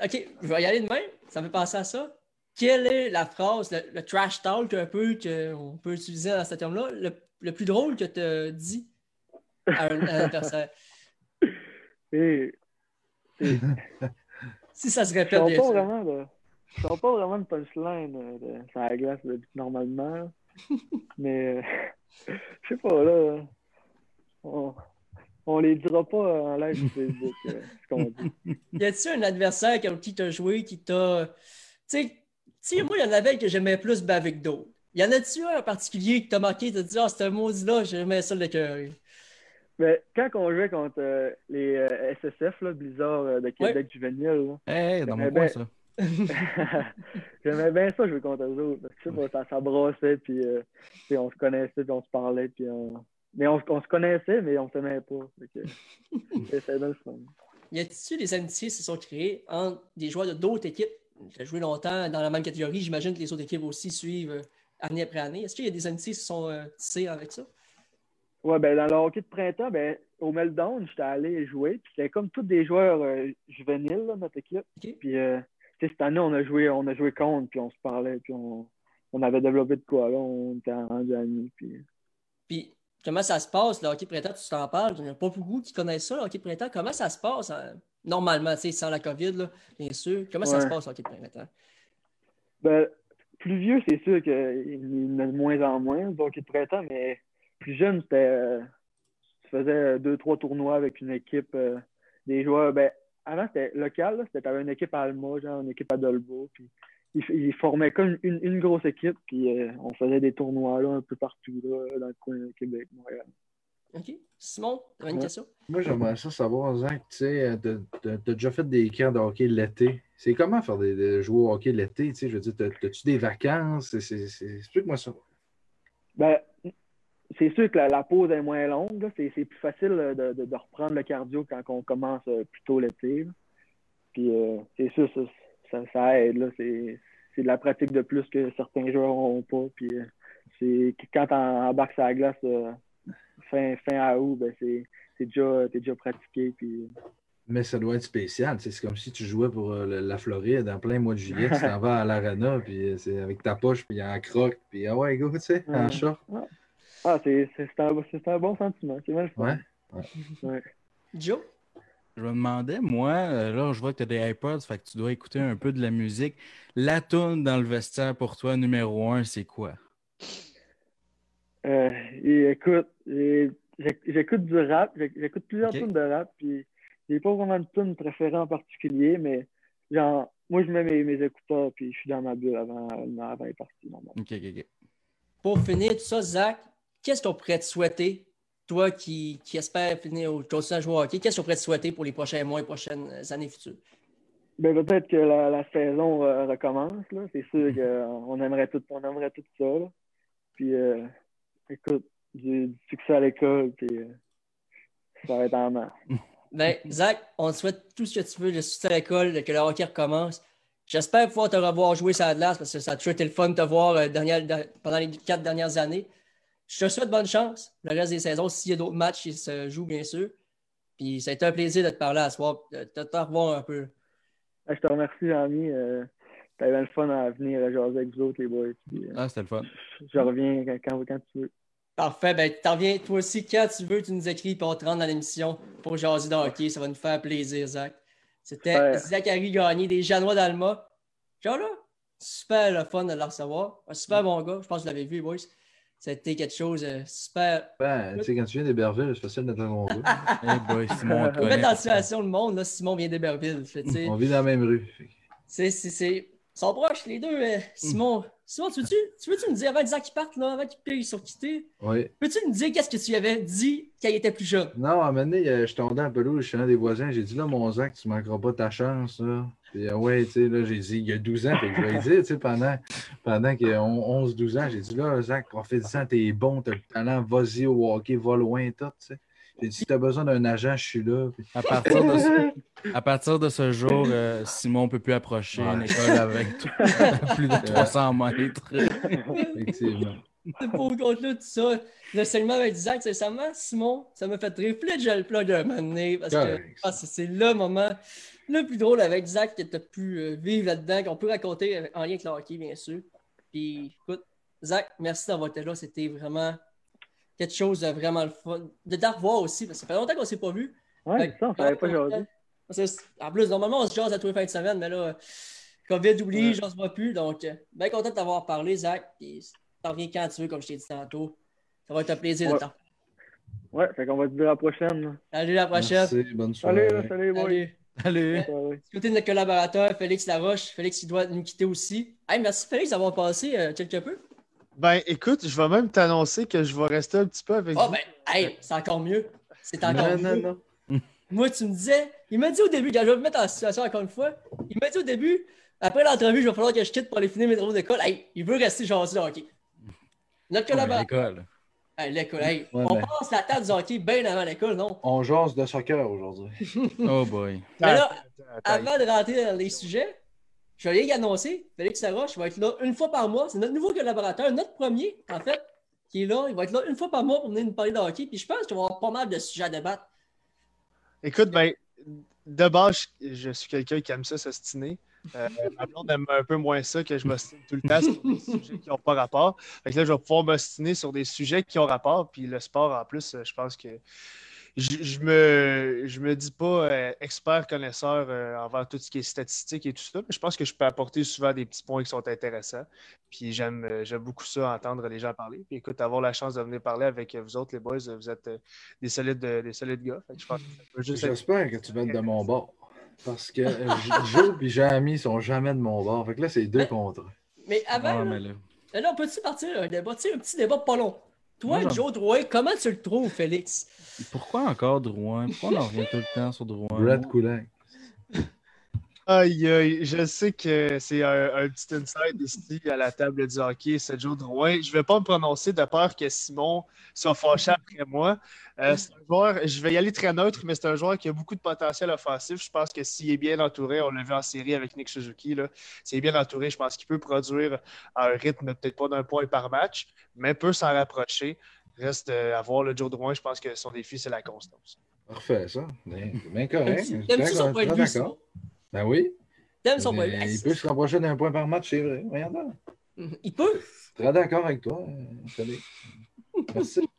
OK, je vais y aller de même. Ça me fait penser à ça. Quelle est la phrase, le, trash talk un peu qu'on peut utiliser dans ce terme-là, le, plus drôle que tu as dit à un, adversaire? si ça se répète bien. Pas vraiment de, je ne pas vraiment de punchline euh, de, sur la glace normalement. mais euh, je sais pas, là. On, on les dira pas en live Facebook, euh, ce qu'on dit. Y a-t-il un adversaire qui t'a joué, qui t'a. Tu sais, moi, il y en avait que j'aimais plus baver que d'autres. Y en a-tu un en particulier qui t'a marqué, t'as dit, ah, c'est un maudit-là, j'aimais ça le cœur? Mais quand on jouait contre euh, les euh, SSF, là, Blizzard de Québec juvénile, hey, dans mon coin, ça. J'aimais bien ça jouer contre eux autres. ça, ça brossait, puis on se connaissait, puis on se parlait, puis on, mais on, se connaissait, mais on ne s'aimait pas. C'est le fun. Y a-t-il des amitiés qui se sont créées entre des joueurs de d'autres équipes? J'ai joué longtemps dans la même catégorie. J'imagine que les autres équipes aussi suivent euh, année après année. Est-ce qu'il y a des amitiés qui se sont euh, tissées avec ça? Oui, ben, dans le hockey de printemps, ben, au Meltdown, j'étais allé jouer. Puis c'était comme tous des joueurs euh, juvéniles, notre équipe. Puis cette année, on a joué, on a joué contre, puis on se parlait, puis on, on avait développé de quoi. Là, on était rendus amis. Puis... puis comment ça se passe, le hockey printemps, tu t'en parles, il n'y a pas beaucoup qui connaissent ça, le hockey printemps. Comment ça se passe hein? Normalement, sans la COVID, là, bien sûr? Comment ça se passe, hockey printemps? Ben, plus vieux, c'est sûr qu'il y en a de moins en moins, le hockey de printemps, mais plus jeune, c'était. Euh, tu faisais deux, trois tournois avec une équipe, euh, des joueurs. Ben, avant, c'était local, c'était une équipe à Alma, genre une équipe à Dolbo, puis ils, formaient comme une, grosse équipe, puis euh, on faisait des tournois là, un peu partout là, dans le coin de Québec, Montréal. OK. Simon, tu as une question? Moi, j'aimerais ça savoir, Zach, tu sais, tu as déjà fait des camps de hockey l'été. C'est comment faire des, jouer au hockey l'été? Tu sais, je veux dire, as-tu des vacances? Explique-moi ça. Ben, c'est sûr que la, pause est moins longue. C'est plus facile de, de, reprendre le cardio quand on commence euh, plus tôt l'été. Puis, euh, c'est sûr, ça, ça, aide. C'est, de la pratique de plus que certains joueurs n'ont pas. Puis, euh, c'est, quand tu embarques sur la glace euh, fin, fin à août, ben c'est, déjà, déjà pratiqué. Puis... Mais ça doit être spécial. C'est comme si tu jouais pour euh, la Floride en plein mois de juillet, tu t'en vas à l'arena, puis c'est avec ta poche, puis en croque, puis ah ouais, go, tu sais, en short. Ah, c'est, un, un, bon sentiment. C'est mal ouais. ouais. Joe? Je me demandais, moi, euh, là, je vois que tu as des iPods, fait que tu dois écouter un peu de la musique. La tune dans le vestiaire pour toi, numéro un, c'est quoi? Euh, écoute, j'écoute du rap, j'écoute plusieurs tunes de rap, puis j'ai pas vraiment de tune préférée en particulier, mais genre, moi, je mets mes, écouteurs, puis je suis dans ma bulle avant, avant les parties. OK, OK, OK. Pour finir tout ça, Zach, qu'est-ce qu'on pourrait te souhaiter toi qui, qui espères finir au continuer à jouer au hockey, qu'est-ce qu'on pourrait te souhaiter pour les prochains mois et prochaines années futures? Ben, peut-être que la, saison euh, recommence. C'est sûr qu'on aimerait tout, on aimerait tout ça. Puis, euh, écoute, du, succès à l'école, puis euh, ça va être en main. Ben, Zach, on te souhaite tout ce que tu veux, le succès à l'école, que le hockey recommence. J'espère pouvoir te revoir jouer sur la glace parce que ça a toujours été le fun de te voir pendant les quatre dernières années. je te souhaite bonne chance le reste des saisons, s'il y a d'autres matchs qui se jouent, bien sûr. Puis ça a été un plaisir de te parler à soir, de te revoir un peu. Je te remercie, Ami. Euh, T'avais le fun à venir jaser avec vous autres, les boys. Euh, ah, c'était le fun. Je, reviens quand, quand, tu veux. Parfait. Ben, tu reviens toi aussi quand tu veux. Tu nous écris pour te rendre dans l'émission pour jaser de hockey. Ça va nous faire plaisir, Zach. C'était Zachary Gagné des Janois d'Alma. Genre là, super le fun de le recevoir. Un super bon gars. Je pense que vous l'avez vu, boys. C'était quelque chose de super. Ben, tu sais, quand tu viens d'Héberville, c'est facile d'être un bon gars. hey boy, Simon, on dans la situation, le monde, là, Simon vient d'Héberville. On vit dans la même rue. C'est sont proches, les deux. Euh, Simon, Simon, tu veux-tu tu veux -tu me dire, avant Zach qui parte, là, avant qu'ils sont quittés, oui. peux-tu me dire qu'est-ce que tu avais dit quand il était plus jeune? Non, à un moment donné, euh, je tombais un peu là, je suis un des voisins, j'ai dit, là, mon Zach, tu ne manqueras pas ta chance, là. Puis, euh, ouais, tu sais, là, j'ai dit, il y a 12 ans, puis je vais dire, tu sais, pendant, pendant qu'il a 11-12 ans, j'ai dit, là, Zach, profite-en, t'es bon, t'as le talent, vas-y au hockey, va loin, tout, tu sais. Si tu as besoin d'un agent, je suis là. À, partir de ce, à partir de ce jour, euh, Simon ne peut plus approcher une école avec plus de 300 mètres. Effectivement. C'est pour contre tout ça. Le segment avec Zach, c'est ça, Simon, ça m'a fait. Puis je le plug un moment donné parce que ah, c'est le moment le plus drôle avec Zach que tu as pu euh, vivre là-dedans, qu'on peut raconter en lien avec le hockey, bien sûr. Puis écoute, Zach, merci d'avoir été là. C'était vraiment quelque chose de vraiment le fun. De te revoir aussi, parce que ça fait longtemps qu'on ne s'est pas vu. Ouais, ça, on ne pas aujourd'hui. En plus, normalement, on se jase à tous les fins de semaine, mais là, COVID oublie, je ne se vois plus. Donc, euh, bien content de t'avoir parlé, Zach. Puis, t'en reviens quand tu veux, comme je t'ai dit tantôt. Ça va être un plaisir de temps. Ouais, fait qu'on va te dire à la prochaine. Salut, à la prochaine. Merci, bonne soirée. Salut, salut, boy. Salut. Du côté de notre collaborateur, Félix Laroche. Félix, il doit nous quitter aussi. Hey, merci, Félix, d'avoir passé euh, quelque peu. Ben, écoute, je vais même t'annoncer que je vais rester un petit peu avec oh, ben, hey, c'est encore mieux. C'est encore mieux. Non, non. Moi, tu me disais, il m'a dit au début, je vais me mettre en situation encore une fois, il m'a dit au début, après l'entrevue, il va falloir que je quitte pour aller finir mes travaux d'école. Hey, il veut rester gentil de hockey. Notre collaborateur. l'école. Hey, l'école, hey. on passe la table du hockey bien avant l'école, non? On jase de soccer aujourd'hui. oh boy. Mais là, avant de rentrer dans les sujets, je vais aller annoncer, Félix Saroche va être là une fois par mois. C'est notre nouveau collaborateur, notre premier, en fait, qui est là. Il va être là une fois par mois pour venir nous parler de hockey. Puis je pense qu'il va y avoir pas mal de sujets à débattre. Écoute, ben, de base, je suis quelqu'un qui aime ça s'ostiner. Euh, ma blonde aime un peu moins ça que je m'ostine tout le temps sur des sujets qui n'ont pas rapport. Fait que là, je vais pouvoir m'ostiner sur des sujets qui ont rapport. Puis le sport, en plus, je pense que je, me, je me dis pas euh, expert connaisseur euh, envers tout ce qui est statistique et tout ça, mais je pense que je peux apporter souvent des petits points qui sont intéressants. Puis j'aime, euh, j'aime beaucoup ça, entendre les gens parler. Puis écoute, avoir la chance de venir parler avec vous autres, les boys, vous êtes des, solides, des solides gars. J'espère que tu vas être de mon bord. Parce que Joe et Jamie sont jamais de mon bord. Fait que là, c'est deux contre. Mais avant, là, on peut-tu partir un débat, un petit débat pas long? Toi, Joe Drouin, comment tu le trouves, Félix? Pourquoi encore Drouin? Pourquoi on en revient tout le temps sur Drouin? Brad Coulant. Aïe, aïe, je sais que c'est un, petit inside ici à la table du hockey, c'est Joe Drouin. Je ne vais pas me prononcer de peur que Simon soit fâché après moi. Euh, c'est un joueur, je vais y aller très neutre, mais c'est un joueur qui a beaucoup de potentiel offensif. Je pense que s'il est bien entouré, on l'a vu en série avec Nick Suzuki, s'il est bien entouré, je pense qu'il peut produire un rythme peut-être pas d'un point par match, mais peut s'en rapprocher. Reste à voir le Joe Drouin, je pense que son défi, c'est la constance. Parfait, ça. Bien, bien correct. T'aimes-tu son point de vue, Ben oui. Il peut se rapprocher d'un point par match, c'est vrai. Regarde Il peut. Très d'accord avec toi. Salut. Merci.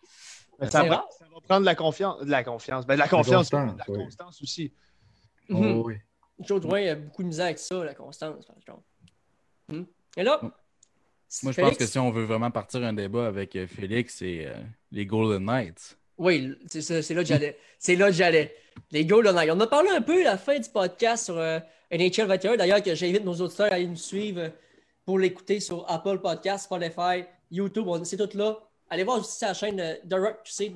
Ça va, ça va, prendre de la confiance. De la confiance. Ben, de la confiance, de la constance aussi. Oh, mhm. oui. Joe Drouin a beaucoup de misère avec ça, la constance, par exemple. Hmm. Et là, moi, je pense que si on veut vraiment partir un débat avec euh, Félix, c'est euh, les Golden Knights. Oui, c'est là que j'allais. C'est là que j'allais. Les Golden Knights. On a parlé un peu à la fin du podcast sur euh, NHL 21. D'ailleurs, que j'invite nos auditeurs à aller nous suivre pour l'écouter sur Apple Podcasts, Spotify, YouTube. C'est tout là. Allez voir aussi sa chaîne The Rock QC,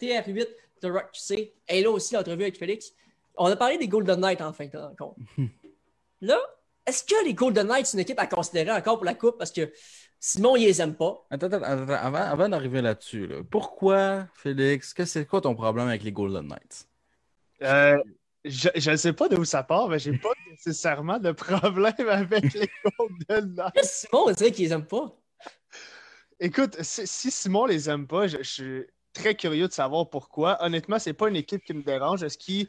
TR8 The Rock QC. Et là aussi, l'entrevue avec Félix. On a parlé des Golden Knights en fin de compte. là, est-ce que les Golden Knights, c'est une équipe à considérer encore pour la Coupe? Parce que Simon, il les aime pas. Attends, attends, avant, d'arriver là-dessus, pourquoi, Félix, que c'est quoi ton problème avec les Golden Knights? Euh, je ne sais pas d'où ça part, mais j'ai pas nécessairement de problème avec les Golden Knights. Simon, on dirait qu'ils les aiment pas. Écoute, si Simon les aime pas, je, suis très curieux de savoir pourquoi. Honnêtement, c'est pas une équipe qui me dérange. Est-ce qu'ils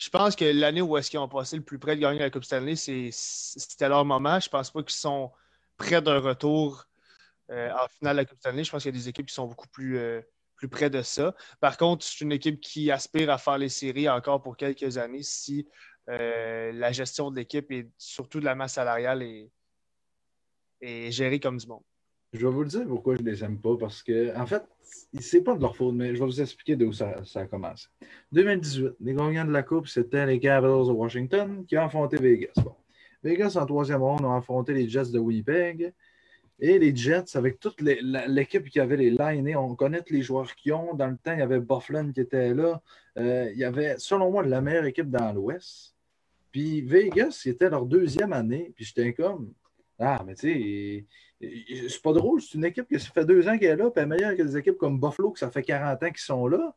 je pense que l'année où est-ce qu'ils ont passé le plus près de gagner la Coupe Stanley, c'était leur moment. Je pense pas qu'ils sont près d'un retour euh, en finale de la Coupe Stanley. Je pense qu'il y a des équipes qui sont beaucoup plus, euh, plus près de ça. Par contre, c'est une équipe qui aspire à faire les séries encore pour quelques années si euh, la gestion de l'équipe et surtout de la masse salariale est, est gérée comme du monde. Je vais vous le dire pourquoi je ne les aime pas, parce que, en fait, c'est pas de leur faute, mais je vais vous expliquer d'où ça, ça, a commencé. 2018, les gagnants de la Coupe, c'était les Capitals de Washington qui ont affronté Vegas. Vegas, en troisième ronde, ont affronté les Jets de Winnipeg. Et les Jets, avec toute l'équipe qui avait les linés, on connaît les joueurs qui ont. Dans le temps, il y avait Bufflin qui était là. Euh, il y avait, selon moi, la meilleure équipe dans l'Ouest. Puis Vegas, c'était leur deuxième année. Puis j'étais comme, ah, mais tu sais, c'est pas drôle, c'est une équipe qui ça fait deux ans qu'elle est là, puis elle est meilleure que des équipes comme Buffalo, que ça fait 40 ans qu'ils sont là.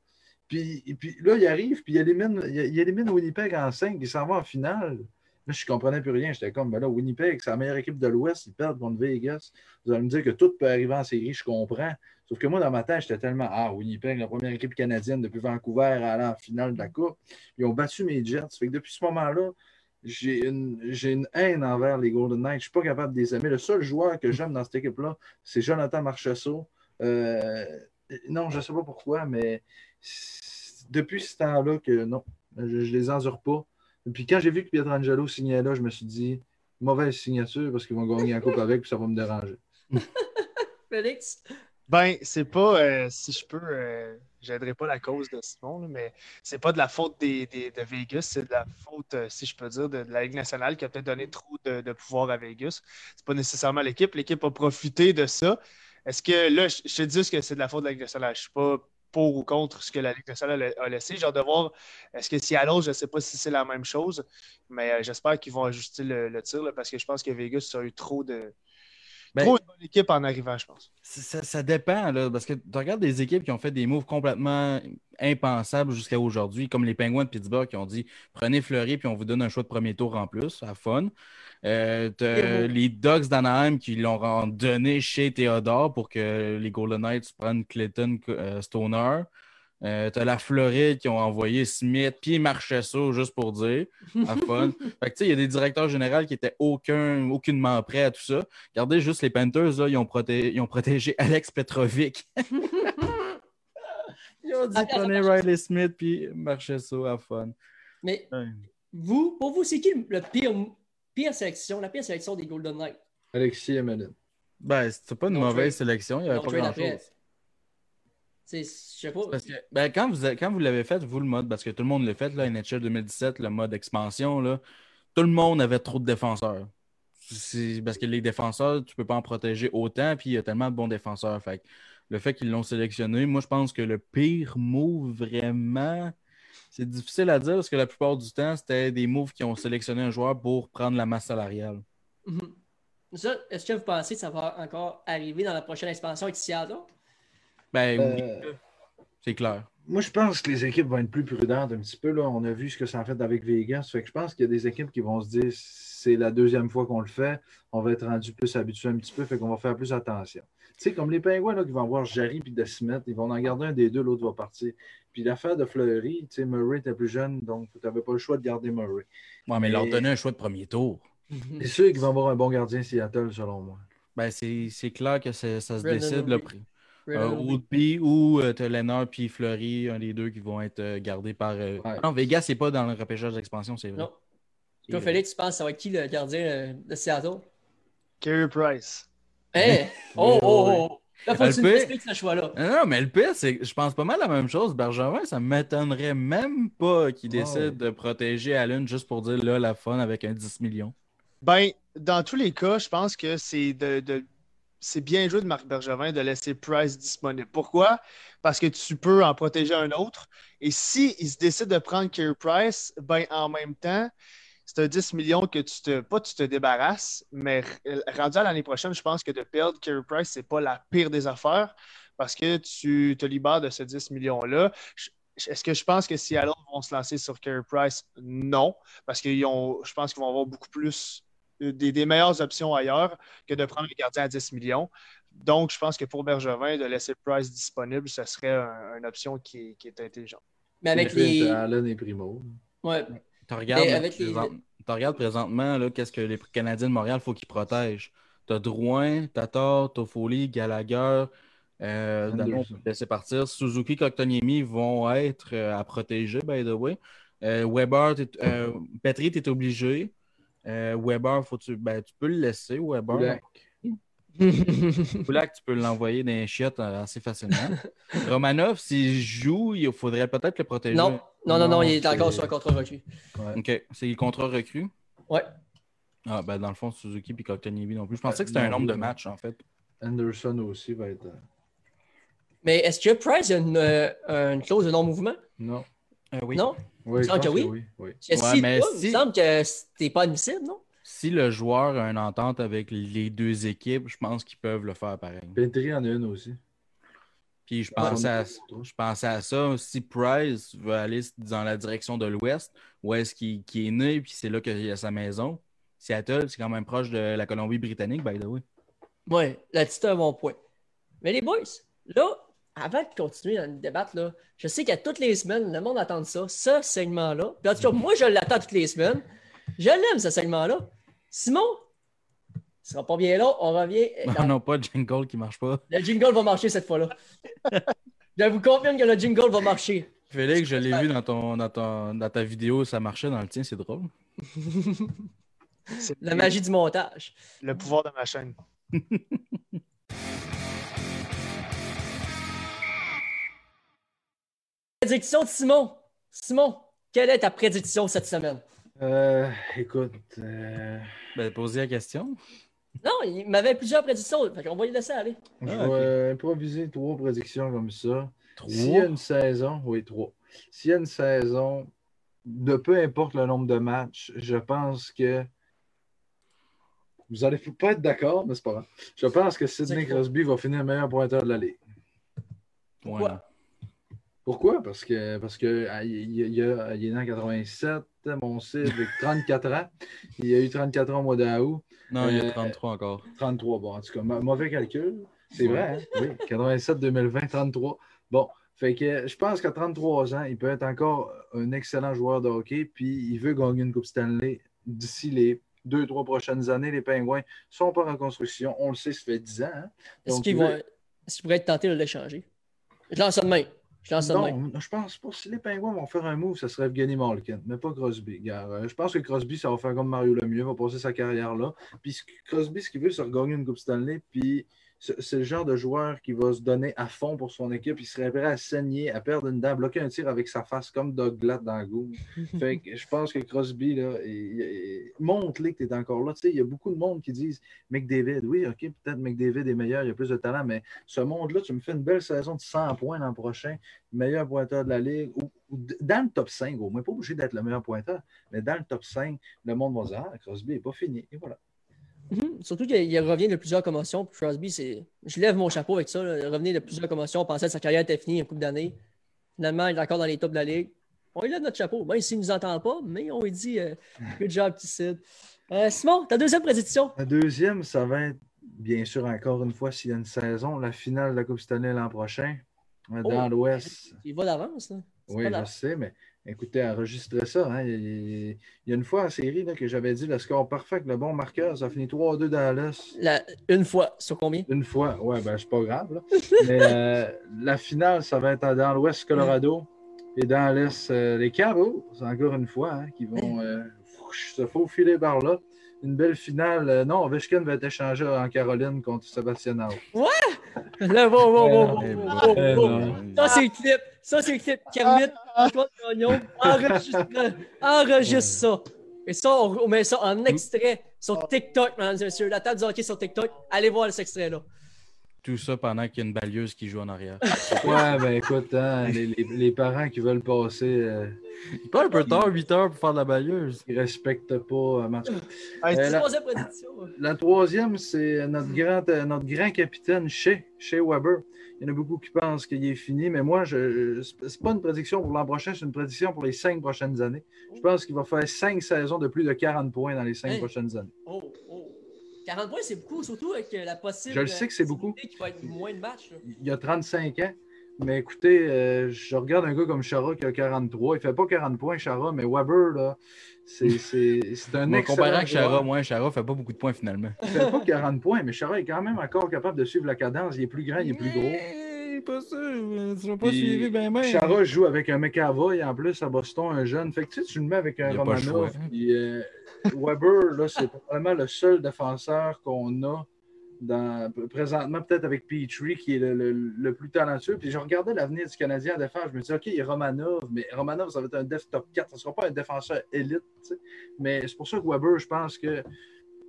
Puis, puis là, il arrive, puis il élimine, il élimine Winnipeg en 5, il s'en va en finale. Là, je ne comprenais plus rien. J'étais comme, ben là, Winnipeg, c'est la meilleure équipe de l'Ouest, ils perdent contre Vegas. Vous allez me dire que tout peut arriver en série, je comprends. Sauf que moi, dans ma tête, j'étais tellement, ah, Winnipeg, la première équipe canadienne depuis Vancouver à aller en finale de la Coupe. Ils ont battu mes Jets. Fait que depuis ce moment-là, j'ai une, haine envers les Golden Knights. Je ne suis pas capable de les aimer. Le seul joueur que j'aime dans cette équipe-là, c'est Jonathan Marchessault. Euh, non, je ne sais pas pourquoi, mais depuis ce temps-là que non, je ne les endure pas. Et puis quand j'ai vu que Pietrangelo signait là, je me suis dit, mauvaise signature parce qu'ils vont gagner un coupe avec, puis ça va me déranger. Félix? Ben, c'est pas, euh, si je peux, euh, j'aiderai pas la cause de Simon, mais c'est pas de la faute des, de Vegas, c'est de la faute, euh, si je peux dire, de, la Ligue nationale qui a peut-être donné trop de, pouvoir à Vegas. C'est pas nécessairement l'équipe. L'équipe a profité de ça. Est-ce que là, je, te dis que c'est de la faute de la Ligue nationale? Je suis pas pour ou contre ce que la Ligue nationale a, laissé. J'ai de voir, est-ce que si à l'autre, je ne sais pas si c'est la même chose, mais euh, j'espère qu'ils vont ajuster le, tir parce que je pense que Vegas a eu trop de, ben, Trop une bonne équipe en arrivant, je pense. Ça, dépend, là, parce que tu regardes des équipes qui ont fait des moves complètement impensables jusqu'à aujourd'hui, comme les Penguins de Pittsburgh qui ont dit prenez Fleury puis on vous donne un choix de premier tour en plus, à fun. Euh, les Ducks d'Anaheim qui l'ont donné chez Theodore pour que les Golden Knights prennent Clayton euh, Stoner. Euh, t'as la Floride qui ont envoyé Smith puis Marchesso juste pour dire. À fun. fait que, il y a des directeurs généraux qui étaient aucun, aucunement prêts à tout ça. Regardez juste les Panthers, là, ils, ont ils ont protégé Alex Petrovic. ils ont dit prenez Riley Smith puis Marchesso à fun. Mais vous, pour vous, c'est qui le pire, pire sélection, la pire sélection des Golden Knights? Alexis Emelin. Ben, c'était pas une mauvaise sélection, il n'y avait pas grand-chose. Je sais pas. Parce que, ben, quand vous, quand vous l'avez fait, vous, le mode, parce que tout le monde l'a fait, là, NHL 2017, le mode expansion, là, tout le monde avait trop de défenseurs. Parce que les défenseurs, tu peux pas en protéger autant, puis il y a tellement de bons défenseurs. Fait le fait qu'ils l'ont sélectionné, moi, je pense que le pire move, vraiment, c'est difficile à dire parce que la plupart du temps, c'était des moves qui ont sélectionné un joueur pour prendre la masse salariale. Mm-hmm. Est-ce que vous pensez que ça va encore arriver dans la prochaine expansion avec Seattle? Ben oui, euh, c'est clair. Moi, je pense que les équipes vont être plus prudentes un petit peu. Là. On a vu ce que ça a fait avec Vegas. Fait que je pense qu'il y a des équipes qui vont se dire c'est la deuxième fois qu'on le fait. On va être rendu plus habitué un petit peu. Fait qu'on va faire plus attention. Tu sais, comme les Pingouins là, qui vont avoir Jarry et De Smith, ils vont en garder un des deux, l'autre va partir. Puis l'affaire de Fleury, tu sais, Murray était plus jeune, donc tu n'avais pas le choix de garder Murray. Ouais, mais, leur donner un choix de premier tour. C'est sûr qu'ils vont avoir un bon gardien Seattle, selon moi. Ben, c'est clair que ça se décide. le prix. Euh, Woodby ou euh, Lennart puis Fleury, un des deux qui vont être euh, gardés par. Non, Vegas, c'est pas dans le repêchage d'expansion, c'est vrai. Non. Toi, Félix, tu penses ça va être qui le gardien de Seattle? Carey Price. Hé! oh, oh, oh! Là, faut que tu ce choix-là. Non, mais le pire, c'est que je pense pas mal la même chose. Bergevin, ça m'étonnerait même pas qu'il décide de protéger Allen juste pour dire là, la fun avec un 10 millions. Ben, dans tous les cas, je pense que c'est de, de c'est bien joué de Marc Bergevin de laisser Price disponible. Pourquoi? Parce que tu peux en protéger un autre. Et s'il se décide de prendre Kerry Price, ben en même temps, c'est un 10 millions que tu te, pas tu te débarrasses, mais rendu à l'année prochaine, je pense que de perdre Kerry Price, c'est pas la pire des affaires parce que tu te libères de ce 10 millions-là. Est-ce que je pense que si alors vont se lancer sur Kerry Price? Non, parce que je pense qu'ils vont avoir beaucoup plus des, meilleures options ailleurs que de prendre le gardien à 10 millions. Donc, je pense que pour Bergevin, de laisser Price disponible, ce serait une option qui est, intelligente. Mais avec les. Allen et Primo. Ouais. Tu regardes, présentement qu'est-ce que les Canadiens de Montréal, il faut qu'ils protègent. Tu as Drouin, Tatar, Toffoli, Gallagher, euh, laisser partir. Suzuki, Koktoniemi vont être euh, à protéger, by the way. Euh, Weber, euh, Petri, tu es obligé. Euh, Weber, faut tu, ben, tu peux le laisser, Weber. Poulac, tu peux l'envoyer dans les chiottes assez facilement. Romanov, s'il joue, il faudrait peut-être le protéger. Non, non, non, non, il est encore sur un contrat recru. OK. C'est le contrat recru? Ouais. Ah, ben dans le fond, Suzuki et Kotkaniemi non plus. Je pensais que c'était un nombre de matchs, en fait. Anderson aussi va être. Mais est-ce que Price a une, une clause de non-mouvement? Non. Euh, oui. Non? Oui, il semble que oui. oui, oui. si mais si... Il semble que c'était pas admissible, non? Si le joueur a une entente avec les deux équipes, je pense qu'ils peuvent le faire pareil. Petri en a une aussi. Puis je pensais, à, je pensais à ça. Si Price veut aller dans la direction de l'Ouest, où est-ce qu'il est né, puis c'est là qu'il a sa maison. Seattle, c'est quand même proche de la Colombie-Britannique, by the way. Oui, là-dessus, un bon point. Mais les boys, là, avant de continuer dans le débat, là, je sais qu'à toutes les semaines, le monde attend ça, ce segment-là. Puis en tout cas, moi, je l'attends toutes les semaines. Je l'aime, ce segment-là. Simon, ce sera pas bien là, on revient. Non, non, pas le jingle qui marche pas. Le jingle va marcher cette fois-là. je vous confirme que le jingle va marcher. Félix, je l'ai vu dans, ton, dans, dans ta vidéo, ça marchait dans le tien, c'est drôle. La magie du montage. Le pouvoir de ma chaîne. Prédiction de Simon. Simon, quelle est ta prédiction cette semaine? Euh, écoute. Euh... Ben, poser la question. Non, il m'avait plusieurs prédictions. Fait qu'on va y laisser aller. Je ah, vais improviser trois prédictions comme ça. S'il y a une saison, oui, trois. S'il y a une saison, de peu importe le nombre de matchs, je pense que. Vous n'allez pas être d'accord, mais c'est pas grave. Je pense que Sidney Crosby va finir meilleur pointeur de la Ligue. Pourquoi? Pourquoi? Parce que parce que ah, il, il, est né en 87, mon Cid, avec 34 ans. Il a eu 34 ans au mois d'août. Non, il y a 33 euh, encore. 33, bon, en tout cas, mauvais calcul. C'est vrai, hein? oui. 87, 2020, 33. Bon, fait que je pense qu'à 33 ans, il peut être encore un excellent joueur de hockey, puis il veut gagner une Coupe Stanley d'ici les deux, trois prochaines années. Les Pingouins sont pas en construction. On le sait, ça fait 10 ans. Hein? Est-ce qu'il pourrait être tenté de l'échanger? Je lance ça de main. Je non, je pense pas. Si les Pingouins vont faire un move, ça serait Evgeny Malkin, mais pas Crosby. Euh, je pense que Crosby, ça va faire comme Mario Lemieux, va passer sa carrière là. Puis Crosby, ce qu'il veut, c'est regagner une Coupe Stanley, puis c'est le genre de joueur qui va se donner à fond pour son équipe. Il serait prêt à saigner, à perdre une dent, bloquer un tir avec sa face comme Doug Glatt dans le goût. fait que je pense que Crosby, là, montre-les que tu es encore là. il y a beaucoup de monde qui disent McDavid, oui, OK, peut-être McDavid est meilleur, il a plus de talent, mais ce monde-là, tu me fais une belle saison de 100 points l'an prochain, meilleur pointeur de la Ligue, ou, dans le top 5, au moins, pas obligé d'être le meilleur pointeur, mais dans le top 5, le monde va dire Ah, Crosby n'est pas fini. Et voilà. Mhm. Surtout qu'il revient de plusieurs commotions. Crosby, c'est. Je lève mon chapeau avec ça. Il revient de plusieurs commotions. On pensait que sa carrière était finie un couple d'années. Finalement, il est encore dans les tops de la ligue. On lui lève notre chapeau. Même s'il ne nous entend pas, mais on lui dit euh, Good job, petit euh, Simon, ta deuxième prédiction? La deuxième, ça va être, bien sûr, encore une fois, s'il y a une saison, la finale de la Coupe Stanley l'an prochain, euh, dans oh, l'Ouest. Il va d'avance. Oui, je sais, mais Écoutez, enregistrez ça. Hein. Il, y a une fois en série que j'avais dit le score parfait, le bon marqueur, ça a fini 3-2 Dallas. La, une fois, sur combien? Une fois, ouais, ben c'est pas grave. Mais euh, la finale, ça va être dans l'Ouest Colorado et dans l'Est, euh, les Cabos, encore une fois, hein, qui vont euh, se faufiler par là. Une belle finale. non, Ovechkin va être échangé en Caroline contre Sébastien Ouais! Là, bon, bon, bon, bon, Ça, c'est le clip. Ça, c'est le clip. Kermit, Antoine Gagnon, enregistre, enregistre ça. Et ça, on met ça en extrait sur TikTok, mesdames et messieurs. La table du hockey sur TikTok. Allez voir cet extrait-là. Tout ça pendant qu'il y a une balieuse qui joue en arrière. ouais, ben écoute, hein, les, les, parents qui veulent passer. Euh, pas un peu tard, 8 heures pour faire de la balieuse. Ils respectent pas. Euh, euh, la, troisième prédiction. La troisième, c'est notre grand, euh, notre grand capitaine, Shea, Shea Weber. Il y en a beaucoup qui pensent qu'il est fini, mais moi, je, c'est pas une prédiction pour l'an prochain, c'est une prédiction pour les cinq prochaines années. Je pense qu'il va faire cinq saisons de plus de 40 points dans les cinq prochaines années. Oh. 40 points, c'est beaucoup, surtout avec la possible. Je le sais que c'est beaucoup. Qui va être moins de matchs. Il y a 35 ans. Mais écoutez, euh, je regarde un gars comme Chara qui a 43. Il fait pas 40 points, Chara, mais Weber, là, c'est un excellent. Comparé avec Chara, moi, Chara fait pas beaucoup de points finalement. Il fait pas 40 points, mais Chara est quand même encore capable de suivre la cadence. Il est plus grand, il est plus gros. Pas sûr, tu pas suivi bien même. Chara joue avec un McAvoy en plus à Boston, un jeune. Fait que tu sais, tu le mets avec un Romanov. Euh, Weber, là, c'est probablement le seul défenseur qu'on a présentement, peut-être avec Petrie, qui est le, plus talentueux. Puis je regardais l'avenir du Canadien à défense. Je me disais, OK, il y a Romanov, mais Romanov, ça va être un def top 4. Ça ne sera pas un défenseur élite. Mais c'est pour ça que Weber, je pense que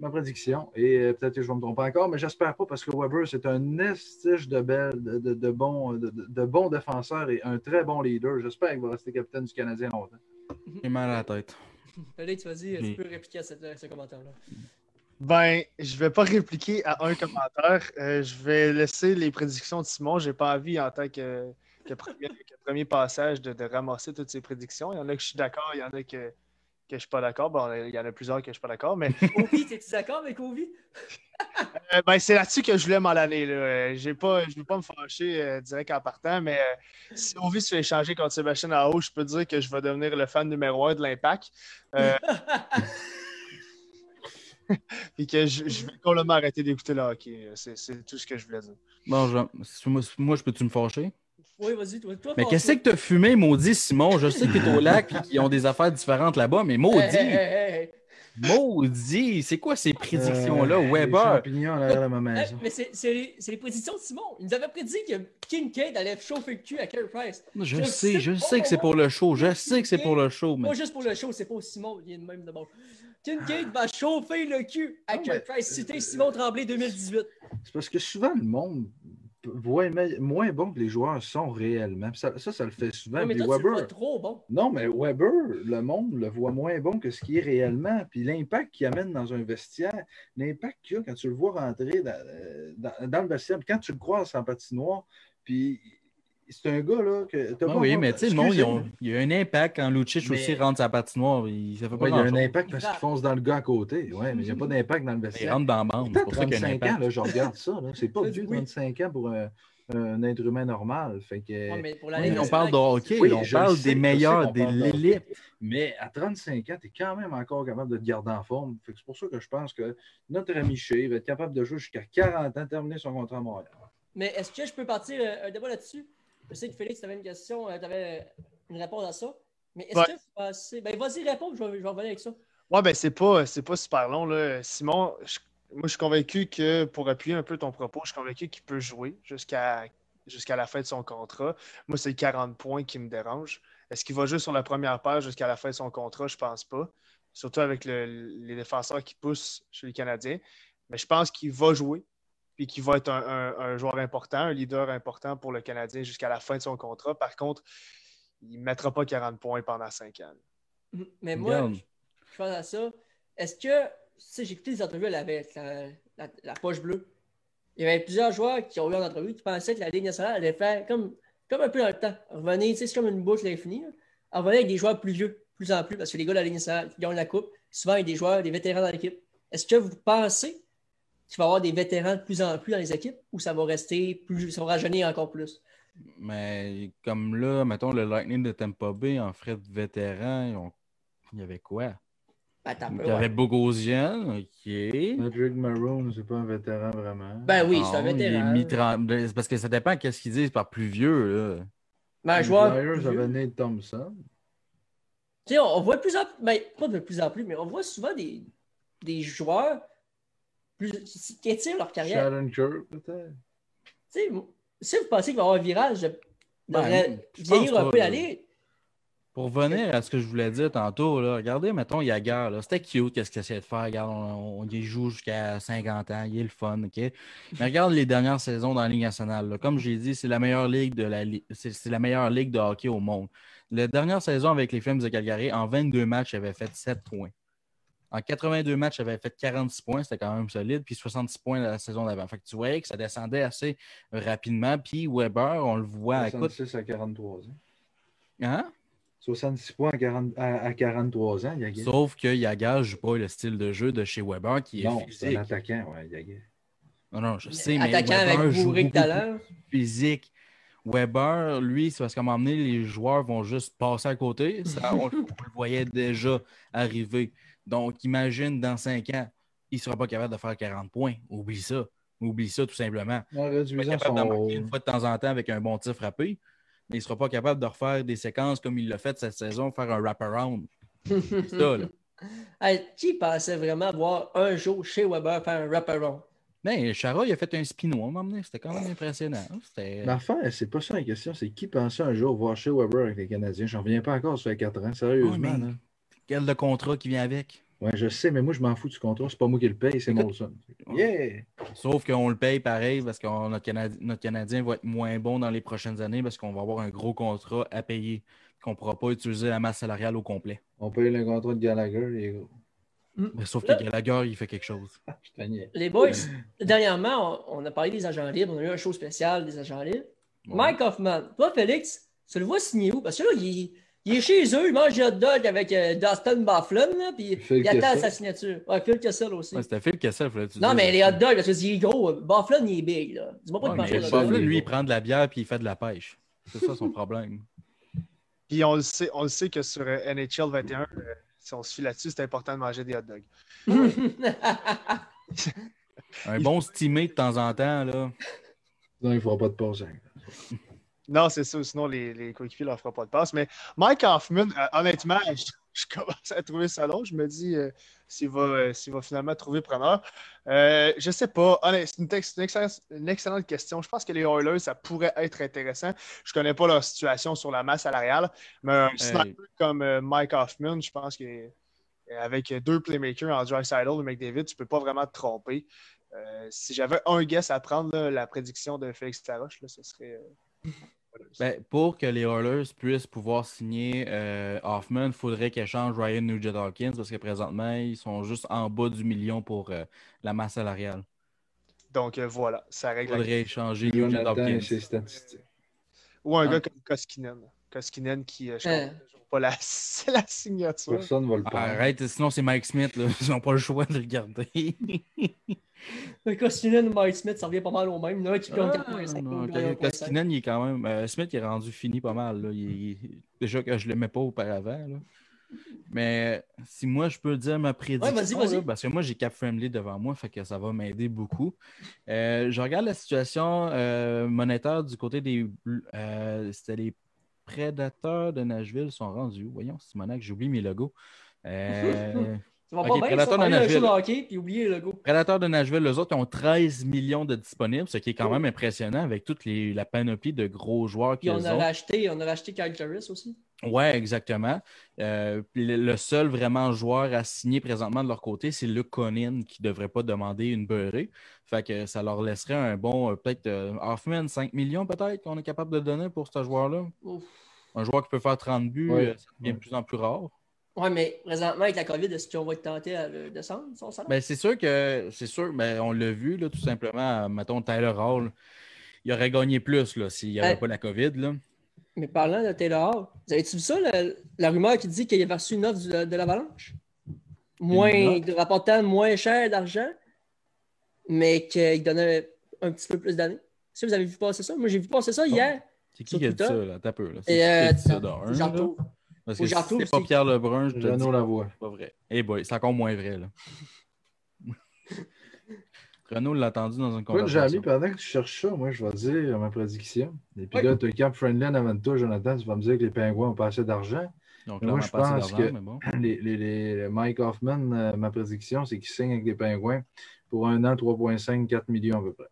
ma prédiction, et euh, peut-être que je vais me tromper encore, mais j'espère pas parce que Weber, c'est un estige de, belle, de, de, bon, de, bon défenseur et un très bon leader. J'espère qu'il va rester capitaine du Canadien longtemps. J'ai mal à la tête. Allez, tu vas-y, tu peux répliquer à ce commentaire-là. Ben, je vais pas répliquer à un commentaire. Euh, je vais laisser les prédictions de Simon. J'ai pas envie, en tant que, premier, passage, de, ramasser toutes ces prédictions. Il y en a que je suis d'accord, il y en a que, que je suis pas d'accord. Bon, il y en a plusieurs que je suis pas d'accord, mais. Ovi, es-tu d'accord avec Ovi? Euh, ben, c'est là-dessus que je voulais m'en aller. Euh, j'ai pas, je ne veux pas me fâcher direct en partant, mais si Ovi se fait échanger contre Sébastien haut, je peux dire que je vais devenir le fan numéro un de l'Impact. puis que je, vais complètement arrêter d'écouter le hockey. C'est tout ce que je voulais dire. Bon, moi, je peux-tu me fâcher? Oui, vas-y, toi. mais qu'est-ce que tu as fumé, maudit Simon? Je sais que tu es au lac et qu'ils ont des affaires différentes là-bas, mais maudit! maudit! C'est quoi ces prédictions-là, euh, Weber? mais c'est les, prédictions de Simon. Il nous avait prédit que Kincaid allait chauffer le cul à Carey Price. Je, sais, je sais que c'est pour le show. Je sais que c'est pour le show. Mais... Pas juste pour le show, c'est pas Simon. Il est de même de bon. Kincaid va chauffer le cul à Carey Price. C'était Simon Tremblay 2018. C'est parce que souvent, le monde voit moins bon que les joueurs sont réellement. Ça, ça, le fait souvent. mais toi, Weber, trop bon. Non, mais Weber, le monde le voit moins bon que ce qui est réellement. Puis l'impact qu'il amène dans un vestiaire, l'impact qu'il y a quand tu le vois rentrer dans, dans, le vestiaire, quand tu le croises en patinoire, puis c'est un gars là que. Ah oui, mais tu sais, le monde, il y a un impact quand Lucic aussi rentre sa patinoire. Il, ça fait pas il y a un impact parce qu'il fonce dans le gars à côté. Oui, mais il n'y a pas d'impact dans le vestiaire. Il rentre dans la bande. C'est pour 35 ans, là, je regarde ça. C'est pas vieux, 35 ans pour un, un, être humain normal. Fait que... mais pour on parle de hockey, on parle des meilleurs, des l'élite. Mais à 35 ans, tu es quand même encore capable de te garder en forme. C'est pour ça que je pense que notre ami Shea va être capable de jouer jusqu'à 40 ans, terminer son contrat à Montréal. Mais est-ce que je peux partir euh, un débat là-dessus? Je sais que Félix, tu avais une question, euh, tu avais une réponse à ça. Mais est-ce que Ben, vas-y, réponds, je vais, je vais revenir avec ça. Ouais, ben, c'est pas, pas super long. Là. Simon, moi, je suis convaincu que, pour appuyer un peu ton propos, je suis convaincu qu'il peut jouer jusqu'à jusqu'à la fin de son contrat. Moi, c'est 40 points qui me dérangent. Est-ce qu'il va jouer sur la première page jusqu'à la fin de son contrat? Je pense pas. Surtout avec les défenseurs qui poussent chez les Canadiens. Mais je pense qu'il va jouer puis qui va être un, joueur important, un leader important pour le Canadien jusqu'à la fin de son contrat. Par contre, il ne mettra pas 40 points pendant 5 ans. Mm, mais moi, je, pense à ça. Est-ce que, si j'ai écouté les entrevues avec la, poche bleue, il y avait plusieurs joueurs qui ont eu en entrevue qui pensaient que la Ligue nationale allait faire comme, comme un peu dans le temps. Revenir, c'est comme une boucle infinie. Revenir avec des joueurs plus vieux, plus en plus, parce que les gars de la Ligue nationale qui gagnent la Coupe, souvent, il y a des joueurs, des vétérans dans l'équipe. Est-ce que vous pensez tu vas avoir des vétérans de plus en plus dans les équipes ou ça va rester plus, ça va rajeunir encore plus? Mais comme là, mettons, le Lightning de Tampa Bay en frais de vétérans, il y avait quoi? Ben, il y avait Bogosian, ok. Drake Maroon, c'est pas un vétéran vraiment. Ben oui, c'est un vétéran. Ben, parce que ça dépend qu'est-ce qu'ils disent par plus vieux. Là. Ben, je vois. j'avais Nate Thompson. Tu sais, on voit de plus en plus, ben, pas de plus en plus, mais on voit souvent des, des joueurs plus, qui étirent leur carrière. Kirk, peut-être. Si vous pensez qu'il va y avoir un virage, je ben, vieillir un peu aller. Pour revenir à ce que je voulais dire tantôt, là, regardez, mettons, Yagar, c'était cute, qu'est-ce qu'il essaie de faire. Regarde, on, y joue jusqu'à 50 ans, il est le fun, OK? Mais regarde les dernières saisons dans la Ligue nationale. Comme j'ai dit, c'est la meilleure ligue de la c'est la meilleure ligue de hockey au monde. La dernière saison avec les Flames de Calgary, en 22 matchs, il avait fait 7 points. En 82 matchs, il avait fait 46 points, c'était quand même solide, puis 66 points la saison d'avant. Fait que tu voyais que ça descendait assez rapidement. Puis Weber, on le voit à 66 à 43. Hein? 66 points à, 43 ans, Yaguer. Sauf que Yaguer ne joue pas le style de jeu de chez Weber qui est non, physique. c'est un attaquant, ouais, Yaguer. Non, non, je sais, mais Attaquant Weber avec joue bourré beaucoup tout à l'heure. plus physique. Weber, lui, c'est parce qu'à un moment donné, les joueurs vont juste passer à côté. Ça, on, on le voyait déjà arriver. Donc, imagine dans 5 ans, il ne sera pas capable de faire 40 points. Oublie ça. Oublie ça tout simplement. En Il sera capable de son... marquer une fois de temps en temps avec un bon tir frappé, mais il ne sera pas capable de refaire des séquences comme il l'a fait cette saison, faire un wraparound. C'est ça, là. Hey, qui pensait vraiment voir un jour chez Weber faire un wraparound? Mais Chara, il a fait un spino à un moment donné. C'était quand même impressionnant. Mais enfin, c'est pas ça la question, c'est qui pensait un jour voir chez Weber avec les Canadiens? J'en reviens pas encore, ça fait 4 ans, sérieusement. mais là. Quel le contrat qui vient avec? Ouais, je sais, mais moi, je m'en fous du contrat. C'est pas moi qui le paye, c'est Molson. Yeah! Sauf qu'on le paye pareil parce que notre, Canadi- notre Canadien va être moins bon dans les prochaines années parce qu'on va avoir un gros contrat à payer. Qu'on ne pourra pas utiliser la masse salariale au complet. On paye le contrat de Gallagher, les gars. Mais sauf que Gallagher, il fait quelque chose. Je te niais. Les boys, dernièrement, on, on a parlé des agents libres. On a eu un show spécial des agents libres. Ouais. Mike Hoffman, toi, Félix, tu le vois signer où? Parce que là, il, il est chez eux, il mange des hot dog avec euh, Dustin Bufflin, là, puis Phil il attend Kessel. sa signature. Ouais, Phil Kessel aussi. Ouais, C'était Phil Kessel, fallait tu non, mais les hot dogs, parce qu'il est gros. Bufflin, il est big, là. Dis-moi pas de hot Bufflin, lui, il prend de la bière puis il fait de la pêche. C'est ça son problème. Puis on le sait, on le sait que sur euh, NHL 21, euh, si on se fie là-dessus, c'est important de manger des hot dogs. Un bon stimé de temps en temps, là. Non, il ne fera pas de pause. hein. Non, c'est ça, sinon les, les coéquipiers ne leur feront pas de passe. Mais Mike Hoffman, euh, honnêtement, je, je commence à trouver ça long. Je me dis euh, s'il va, euh, va finalement trouver preneur. Euh, je sais pas. C'est une, excellente, une excellente question. Je pense que les Oilers, ça pourrait être intéressant. Je connais pas leur situation sur la masse salariale, mais un sniper comme Mike Hoffman, je pense qu'avec deux playmakers en Dreisaitl et McDavid, tu peux pas vraiment te tromper. Si j'avais un guess à prendre, là, la prédiction de Félix Taroche, ce serait. Ben, pour que les Oilers puissent pouvoir signer euh, Hoffman, il faudrait qu'ils échangent Ryan Nugent-Hawkins parce que présentement, ils sont juste en bas du million pour euh, la masse salariale. Donc euh, voilà, ça Il règle la faudrait échanger ses statistiques. Ou un Ah. gars comme Koskinen. Koskinen qui, euh, je Hein. Pas la, c'est la signature. Personne ne va le prendre. Arrête, sinon c'est Mike Smith. Là. Ils n'ont pas le choix de regarder. Le Koskinen et Mike Smith, ça revient pas mal au même. Il y en a un qui Ah, 4.5. non, l'autre gagne 1.5. Koskinen, il est quand même. euh, Smith, il est rendu fini pas mal. Là. Il- il- déjà que je ne l'aimais pas auparavant. là. Mais si moi, je peux dire ma prédiction, Ouais, vas-y, vas-y. là, parce que moi, j'ai Cap Friendly devant moi, fait que ça va m'aider beaucoup. Euh, je regarde la situation euh, monétaire du côté des. euh, C'était les prédateurs de Nashville sont rendus. où? Voyons, Simonac, j'oublie mes logos. Euh, Ça va pas bien, ça. De Nashville. de hockey, puis oublier le logo. Prédateurs de Nashville, eux autres, ils ont 13 millions de disponibles, ce qui est quand même impressionnant avec toute les- la panoplie de gros joueurs Puis qu'ils ont. racheté, on a racheté Kyle Turris aussi. Ouais, exactement. Euh, le, le seul vraiment joueur à signer présentement de leur côté, c'est Luke Conin qui ne devrait pas demander une beurrée. Fait que ça leur laisserait un bon, euh, peut-être euh, Hoffman, 5 millions peut-être qu'on est capable de donner pour ce joueur-là. Un joueur qui peut faire 30 buts, Ouais. ça devient de plus en plus rare. Ouais, mais présentement, avec la COVID, est-ce qu'on va être tenté à le descendre, son salaire? Ben, c'est sûr que, c'est sûr, ben, on l'a vu, là, tout simplement, mettons Tyler Hall, il aurait gagné plus là, s'il n'y avait Ouais. pas la COVID. Là. Mais parlant de Taylor vous avez-tu vu ça, la, la rumeur qui dit qu'il avait reçu une offre du- de l'Avalanche? Moins, rapportant moins cher d'argent, mais qu'il donnait un petit peu plus d'années. Est-ce que vous avez vu passer ça? Moi, j'ai vu passer ça hier. C'est qui qui a dit ça, là? T'as peu, là. C'est euh, ça. Parce que si c'est pas. Pierre Lebrun, je te dis Renaud Lavoie. c'est pas vrai. Eh boy, c'est encore moins vrai, là. Renaud l'a entendu dans une Écoute, conversation. Jamy, pendant que tu cherches ça, moi, je vais dire ma prédiction. Et puis Oui. là, tu as Cap Friendly en avant de toi, Jonathan. Tu vas me dire que les Pingouins ont pas assez d'argent. Donc là, on moi, je pense que- mais bon. Les, les- les- Mike Hoffman, euh, ma prédiction, c'est qu'il signe avec les Pingouins pour un an, 3,5, 4 millions à peu près.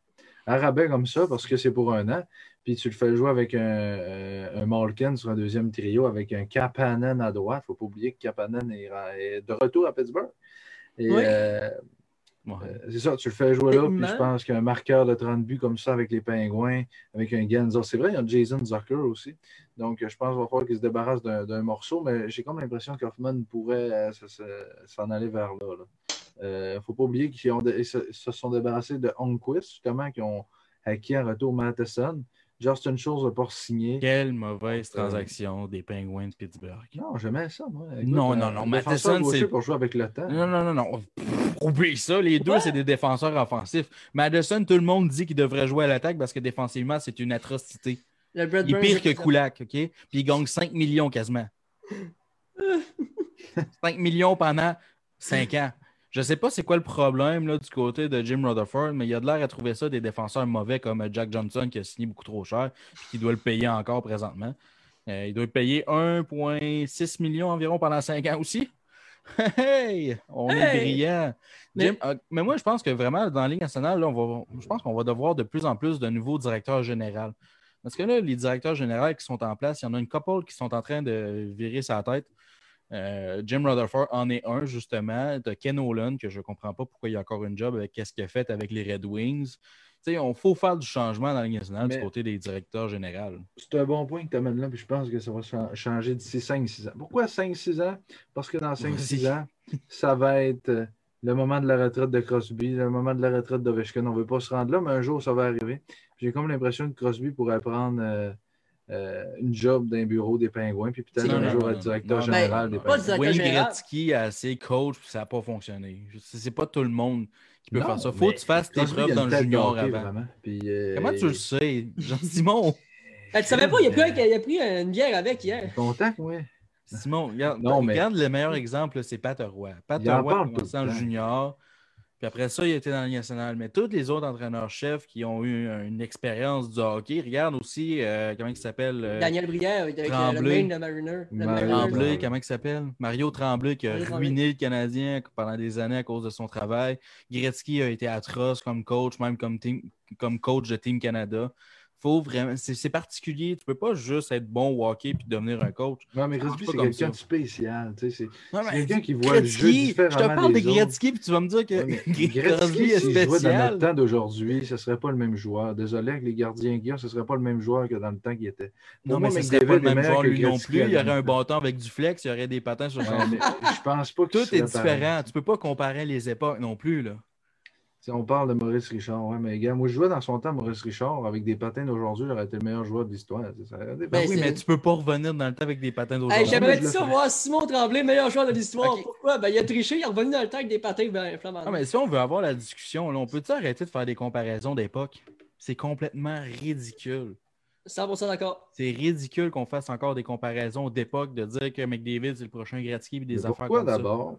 À rabais comme ça, parce que c'est pour un an. Puis tu le fais jouer avec un, euh, un Malkin sur un deuxième trio, avec un Kapanen à droite. Il ne faut pas oublier que Kapanen est, est de retour à Pittsburgh. Et Oui. euh, Ouais. euh, c'est ça, tu le fais jouer là, puis je pense qu'un marqueur de 30 buts comme ça avec les Pingouins, avec un Genzo, c'est vrai, il y a Jason Zucker aussi. Donc, euh, je pense qu'il va falloir qu'il se débarrasse d'un d'un morceau, mais j'ai comme l'impression qu'Hoffman pourrait euh, se- se- s'en aller vers là. Il ne faut pas oublier qu'ils ont dé- ils se, se sont débarrassés de Onquist, justement, qui ont acquis un retour Matheson. Justin Schultz n'a pas signé. Quelle mauvaise transaction des Penguins de Pittsburgh. Non, j'aimais ça, moi. Écoute, non, non, non. Madison, c'est. pour jouer avec le temps. Non, non, non, non. Oublie ça. Les deux, c'est des défenseurs offensifs. Madison, tout le monde dit qu'il devrait jouer à l'attaque parce que défensivement, c'est une atrocité. il est pire que Kulak, OK? Puis il gagne 5 millions quasiment. 5 millions pendant 5 ans. Je ne sais pas c'est quoi le problème là, du côté de Jim Rutherford, mais il a de l'air à trouver ça des défenseurs mauvais comme Jack Johnson qui a signé beaucoup trop cher et qui doit le payer encore présentement. Euh, il doit payer 1,6 million environ pendant 5 ans aussi. Hey! On est brillant. Mais... Euh, mais... moi, je pense que vraiment, dans la Ligue nationale, on va, je pense qu'on va devoir de plus en plus de nouveaux directeurs généraux. Parce que là, les directeurs généraux qui sont en place, il y en a une couple qui sont en train de virer sa tête. Euh, Jim Rutherford en est un, justement. De Ken Olin, que je ne comprends pas pourquoi il a encore une job avec ce qu'il a fait avec les Red Wings. Il faut faire du changement dans la nationale du côté des directeurs généraux. C'est un bon point que tu amènes là, puis je pense que ça va changer d'ici 5-6 ans. Pourquoi 5-6 ans? Parce que dans 5-6 ans, ça va être euh, le moment de la retraite de Crosby, le moment de la retraite d'Ovechkin. On ne veut pas se rendre là, mais un jour, ça va arriver. J'ai comme l'impression que Crosby pourrait prendre. Euh, euh, une job d'un bureau des pingouins, puis peut-être un jour être directeur général des pingouins. Wayne Gretzky a assez coach, puis ça n'a pas fonctionné. C'est pas tout le monde qui peut faire ça. Faut que tu fasses tes preuves dans le junior avant. Euh, Comment tu le sais, Jean-Simon? Tu tu savais pas, il a, pris, il a pris une bière avec hier. Contact, oui. Simon, regarde, non, mais... regarde le meilleur exemple, c'est Pat Roy. Pat Roy a commencé en junior. Puis après ça, il a été dans la Ligue nationale. Mais tous les autres entraîneurs-chefs qui ont eu une expérience du hockey, regarde aussi, euh, comment il s'appelle euh, Daniel Brière avec Tremblay. le Mariner. Tremblay, comment il s'appelle? Mario Tremblay qui a ruiné le Canadien pendant des années à cause de son travail. Gretzky a été atroce comme coach, même comme, team, comme coach de Team Canada faut vraiment. C'est particulier. Tu peux pas juste être bon au hockey puis devenir un coach. Non, mais Gretzky, c'est quelqu'un de spécial. C'est quelqu'un qui voit le jeu différemment. Je te parle de Gretzky puis tu vas me dire que Gretzky est spécial. dans le temps d'aujourd'hui, ce serait pas le même joueur. Désolé avec les gardiens Guillaume, ce serait pas le même joueur que dans le temps qu'il était. non, mais ce serait pas le même joueur lui non plus. Il y aurait un bâton avec du flex, il y aurait des patins sur son. Je pense pas que Tout est différent. Tu peux pas comparer les époques non plus. là on parle de Maurice Richard, ouais, mais gars, moi je jouais dans son temps Maurice Richard avec des patins d'aujourd'hui, j'aurais été le meilleur joueur de l'histoire. Ben oui, mais tu peux pas revenir dans le temps avec des patins d'aujourd'hui. J'aimerais ça voir Simon Tremblay, meilleur joueur de l'histoire. Pourquoi? Ben, il a triché, il est revenu dans le temps avec des patins ben, Non, mais si on veut avoir la discussion, on peut-tu arrêter de faire des comparaisons d'époque? C'est complètement ridicule. 100% d'accord. C'est ridicule qu'on fasse encore des comparaisons d'époque, de dire que McDavid c'est le prochain Gretzky et des affaires comme ça. Pourquoi d'abord?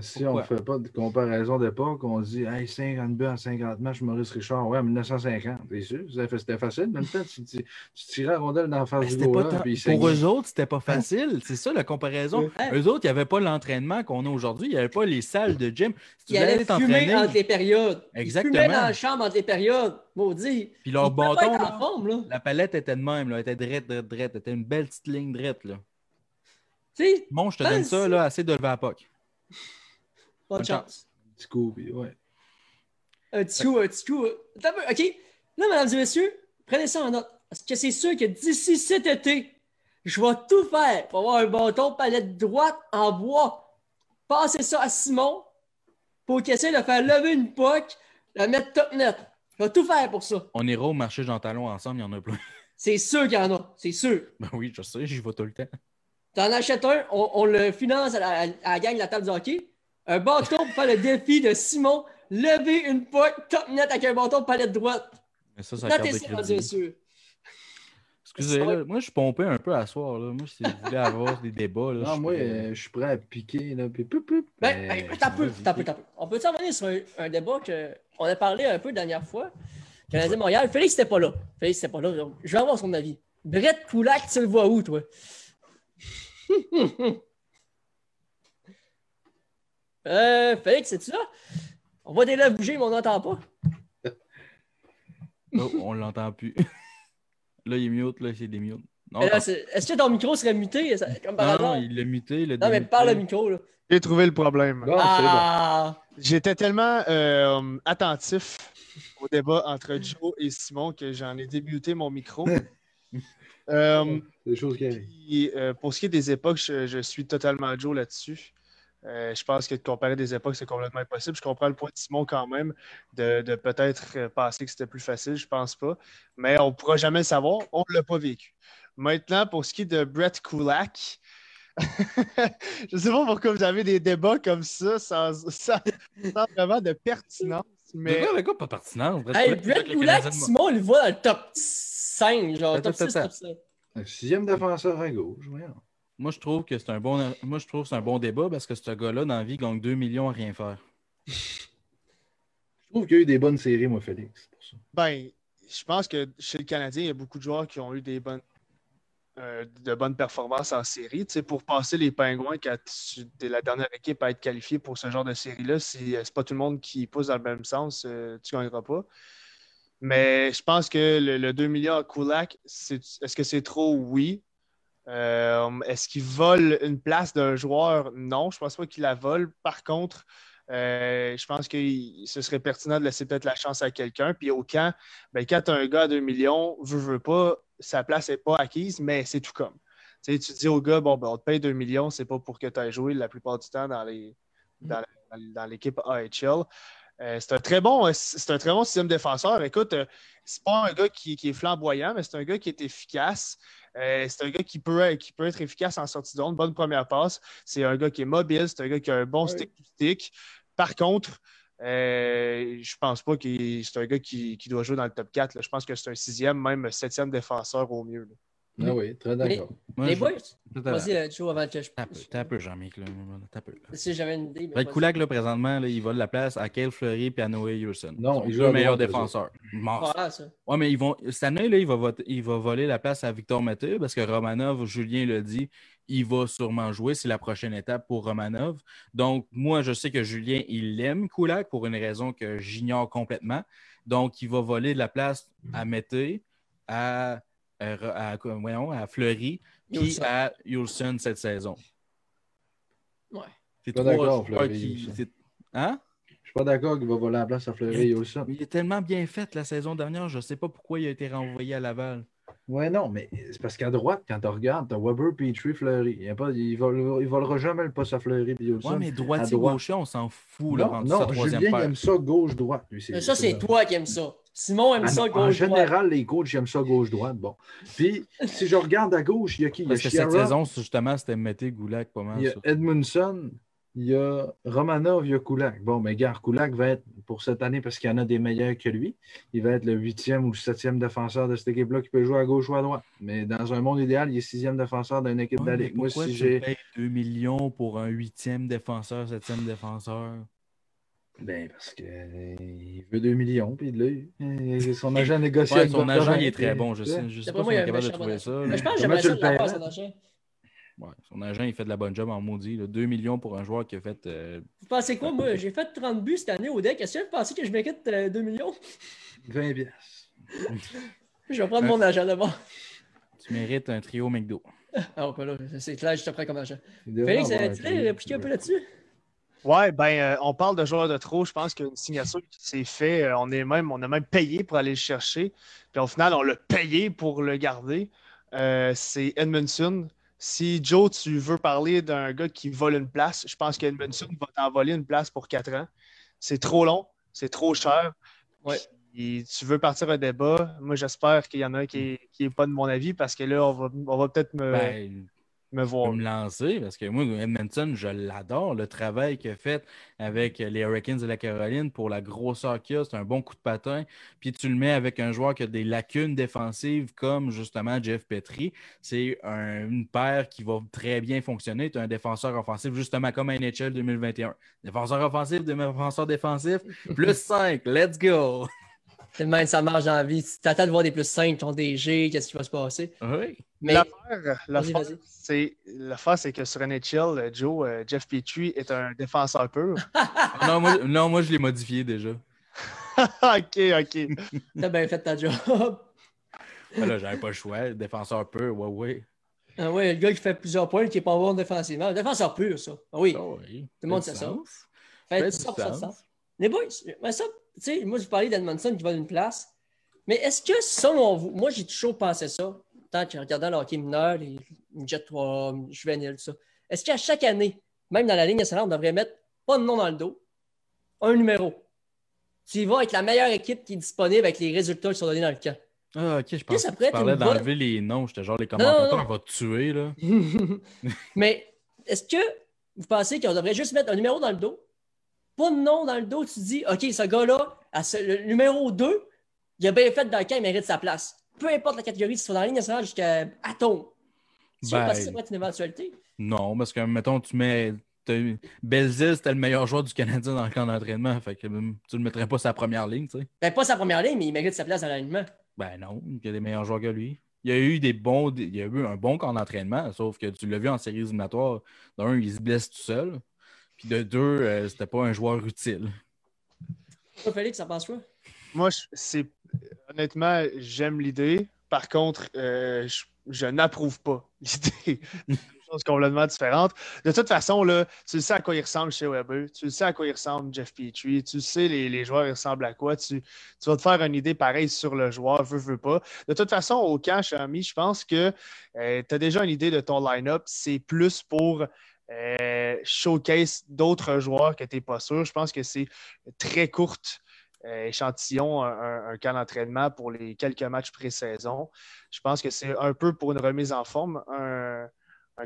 Si on ne fait pas de comparaison d'époque, on dit hey, 50 buts en 50 matchs, Maurice Richard, ouais, en 1950. C'est sûr, c'était facile. Même temps, tu, tu, tirais la rondelle dans la face ben, du goal. Pour eux autres, c'était pas facile. C'est ça la comparaison. Eux autres, il n'y avait pas l'entraînement qu'on a aujourd'hui. Il n'y avait pas les salles de gym. Si il allait fumer entre les périodes. Exactement. Il fumait dans la chambre entre les périodes. Maudit. Puis leur bâton, la palette était de même. Là, était drette, drette, drette. C'était une belle petite ligne drette. Là. Bon, je te donne ça, là, assez de lever à POC. Bonne chance. Un petit coup, ouais. Un petit coup, un petit coup. OK. Là, mesdames et messieurs, prenez ça en note. Parce que c'est sûr que d'ici cet été, je vais tout faire pour avoir un bâton palette droite en bois. Passer ça à Simon pour qu'il essaie de faire lever une poque, la mettre top net. Je vais tout faire pour ça. On ira au marché Jean Talon ensemble, il y en a plein. C'est sûr qu'il y en a, c'est sûr. Ben oui, je sais, j'y vais tout le temps. T'en achètes un, on, le finance à la, à la gang de la table de hockey un bâton pour faire le défi de Simon, lever une pointe top net avec un bâton de palette droite. Mais ça, ça ça, bien sûr. Excusez, moi, je suis pompé un peu à soir. Là. Moi, si vous voulez avoir des débats. Là, non, moi, euh, je suis prêt à piquer. Là, puis Ben, ben, t'as peu, t'as peu, t'as peu. On peut-tu revenir sur un, débat qu'on a parlé un peu la dernière fois? Canadien Montréal. Félix n'était pas là. Félix n'était pas là. je vais avoir son avis. Brett Poulac, tu le vois où, toi? Euh, Félix, c'est-tu là? On voit des lèvres bouger, mais on n'entend pas. oh, on l'entend plus. là, il est mute, là, c'est des mutes. Est-ce que ton micro serait muté? Comme par non, non, il l'a muté. non, mais parle le micro. Là. J'ai trouvé le problème. ah. J'étais tellement euh, attentif au débat entre Joe et Simon que j'en ai débuté mon micro. euh, des choses qui euh, pour ce qui est des époques, je, je suis totalement Joe là-dessus. Euh, je pense que de comparer des époques, c'est complètement impossible. Je comprends le point de Simon quand même, de, peut-être penser que c'était plus facile. Je pense pas. Mais on ne pourra jamais le savoir. On ne l'a pas vécu. Maintenant, pour ce qui est de Brett Kulak, je ne sais pas pourquoi vous avez des débats comme ça sans, vraiment de pertinence. Mais... quoi pas pertinent? Hey, Brett Kulak, Simon, on le voit dans le top 5, genre top 6, top 5. sixième défenseur à gauche, voyons. Moi, je trouve que c'est un bon moi je trouve c'est un bon débat parce que ce gars-là, dans la vie, gagne 2 millions à rien faire. je trouve qu'il y a eu des bonnes séries, moi, Félix. Pour ça. Ben, je pense que chez le Canadien, il y a beaucoup de joueurs qui ont eu des bonnes, euh, de bonnes performances en série. Tu sais, pour passer les Pingouins, quand tu es la dernière équipe à être qualifiée pour ce genre de série-là, si euh, c'est pas tout le monde qui pousse dans le même sens, euh, tu ne gagneras pas. Mais je pense que le, 2 millions à Kulak, est-ce que c'est trop? Oui. Est-ce qu'il vole une place d'un joueur? Non, je ne pense pas qu'il la vole. Par contre, je pense que ce serait pertinent de laisser peut-être la chance à quelqu'un. Puis au camp, ben, quand tu as un gars à 2 millions, veut, veut pas, sa place n'est pas acquise, mais c'est tout comme. Tu, dis au gars, bon, ben, on te paye 2 millions, c'est pas pour que tu aies joué la plupart du temps dans les dans, l'équipe AHL. Euh, c'est un très bon, c'est un très bon système défenseur. Écoute, euh, c'est pas un gars qui, est flamboyant, mais c'est un gars qui est efficace. Euh, c'est un gars qui peut, qui peut être efficace en sortie de zone, bonne première passe. C'est un gars qui est mobile, c'est un gars qui a un bon stick-to-stick. Par contre, euh, je pense pas que c'est un gars qui, doit jouer dans le top 4. Je pense que c'est un sixième, même septième défenseur au mieux. Ah oui, très d'accord. Les, boys, vas-y, Joe, avant que je. T'as un peu, Jean-Mic. T'as peu. Si j'avais une idée. Mais Koulak, là, présentement, là, il vole la place à Kale Fleury et à Noé Hewson. Non, il joue le meilleur défenseur. Voilà, ça. Ouais, mais ils vont... cette année, là, il, va il va voler la place à Victor Mété parce que Romanov, Julien l'a dit, il va sûrement jouer. C'est la prochaine étape pour Romanov. Donc, moi, je sais que Julien, il aime Kulak pour une raison que j'ignore complètement. Donc, il va voler de la place à Mété, à, à, à Fleury, puis à Yulson cette saison. Ouais. C'est pas d'accord, Fleury. Hein? Je suis pas d'accord qu'il va voler la place à Fleury et Yulson. Il est tellement bien fait la saison dernière, je ne sais pas pourquoi il a été renvoyé à Laval. Oui, non, mais c'est parce qu'à droite, quand tu regardes, tu as Weber, Petrie, Fleury. Il ne volera jamais le poste à Fleury. Oui, mais droitier, gaucher, on s'en fout. Non, non Julien il aime ça gauche-droite. Ça, c'est toi qui aimes ça. Simon aime ah ça gauche-droite. En général, les coachs aiment ça gauche-droite. Bon. Puis, si je regarde à gauche, il y a qui? Parce que cette saison, justement, c'était Mété, Goulag, pas mal. Il y a Edmundson, il y a Romanov, il y a Kulak. Bon, mais gars, Kulak va être, pour cette année, parce qu'il y en a des meilleurs que lui, il va être le huitième ou le septième défenseur de cette équipe-là qui peut jouer à gauche ou à droite. Mais dans un monde idéal, il est sixième défenseur d'une équipe ouais, de Moi, si j'ai. 2 millions pour un huitième défenseur, septième défenseur? Ben, parce qu'il euh, veut 2 millions, puis là, son agent négocie ouais, Son agent, il est très bon, je sais. Je sais pas si on est capable de trouver ça. Mais je pense que j'aimerais ça de son agent. Ouais, son agent, il fait de la bonne job en maudit. 2 millions pour un joueur qui a fait. Euh, vous pensez quoi, moi? J'ai fait 30 buts cette année au deck. Est-ce que vous pensez que je mérite 2 euh, millions? 20 pièces. je vais prendre mon agent d'abord. Tu mérites un trio McDo. Ah, pas là, c'est clair, je te prends comme agent. Félix, tu veux répliquer un peu là-dessus? Ouais, ben, euh, on parle de joueurs de trop. Je pense qu'une signature qui s'est faite, on, est même, on a même payé pour aller le chercher. Puis au final, on l'a payé pour le garder. c'est Edmundson. Si Joe, tu veux parler d'un gars qui vole une place, je pense qu'Edmundson va t'envoler une place pour quatre ans. C'est trop long, c'est trop cher. Ouais. tu veux partir un débat, moi j'espère qu'il y en a qui n'est pas de mon avis parce que là, on va, on va peut-être me. Ben, me voir. me lancer parce que moi, Edmonton, je l'adore. Le travail qu'il a fait avec les Hurricanes de la Caroline pour la grosseur qu'il a, c'est un bon coup de patin. Puis tu le mets avec un joueur qui a des lacunes défensives comme justement Jeff Petrie. C'est une paire qui va très bien fonctionner. Tu as un défenseur offensif justement comme NHL 2021. Défenseur offensif, défenseur défensif, plus 5. Let's go! Tellement ça marche dans la vie. Tu t'attends de voir des plus 5, ton DG, qu'est-ce qui va se passer? Oui. Mais... L'affaire, c'est, c'est que sur NHL, Joe, euh, Jeff Petrie est un défenseur pur. non, moi, non, moi, je l'ai modifié déjà. ok, ok. T'as bien fait ta job. Ben là, j'avais pas le choix. Défenseur pur, ouais, ouais. Ah ouais, le gars qui fait plusieurs points, qui est pas bon défensivement. Défenseur pur, ça. Ah oui. Ah oui. Tout le monde sait ça. Fait, ça, ça, Les boys, mais ça, tu sais, moi, je parlais d'Edmondson qui va d'une place. Mais est-ce que, selon vous, moi, j'ai toujours pensé ça, tant que regardant le hockey mineur, les Jet 3, juvéniles, ça. Est-ce qu'à chaque année, même dans la ligne nationale, on devrait mettre pas de nom dans le dos, un numéro? Tu y vas avec la meilleure équipe qui est disponible avec les résultats qui sont donnés dans le camp. Ah, ok, je pensais que tu parlais d'enlever les noms. J'étais genre, les commentateurs, on va te tuer, là. Mais est-ce que vous pensez qu'on devrait juste mettre un numéro dans le dos? Pas de nom dans le dos, tu dis, OK, ce gars-là, le numéro 2, il a bien fait dans le camp, il mérite sa place. Peu importe la catégorie, si soit dans la ligne nationale jusqu'à Atome. Tu ben, que c'est une éventualité? Non, parce que, mettons, tu mets. Belzil, c'était le meilleur joueur du Canadien dans le camp d'entraînement. Fait que hum, tu ne le mettrais pas sa première ligne, tu sais. Ben, pas sa première ligne, mais il mérite sa place dans l'alignement. Ben non, il y a des meilleurs joueurs que lui. Il y a eu des bons. Il y a eu un bon camp d'entraînement, sauf que tu l'as vu en série éliminatoire. D'un, il se blesse tout seul. Puis de deux, euh, c'était pas un joueur utile. Toi, Félix, ça passe quoi? Moi, c'est honnêtement, j'aime l'idée. Par contre, euh, je, n'approuve pas l'idée. chose complètement différente. De toute façon, là, tu sais à quoi il ressemble chez Weber, tu sais à quoi il ressemble Jeff Petrie, tu sais les, les joueurs ils ressemblent à quoi. Tu, vas te faire une idée pareille sur le joueur, veut, veut pas. De toute façon, au camp, Chami, je pense que euh, tu as déjà une idée de ton line-up. C'est plus pour euh, showcase d'autres joueurs que tu n'es pas sûr. Je pense que c'est très courte euh, échantillon, un, camp d'entraînement pour les quelques matchs pré-saison. Je pense que c'est un peu pour une remise en forme, un,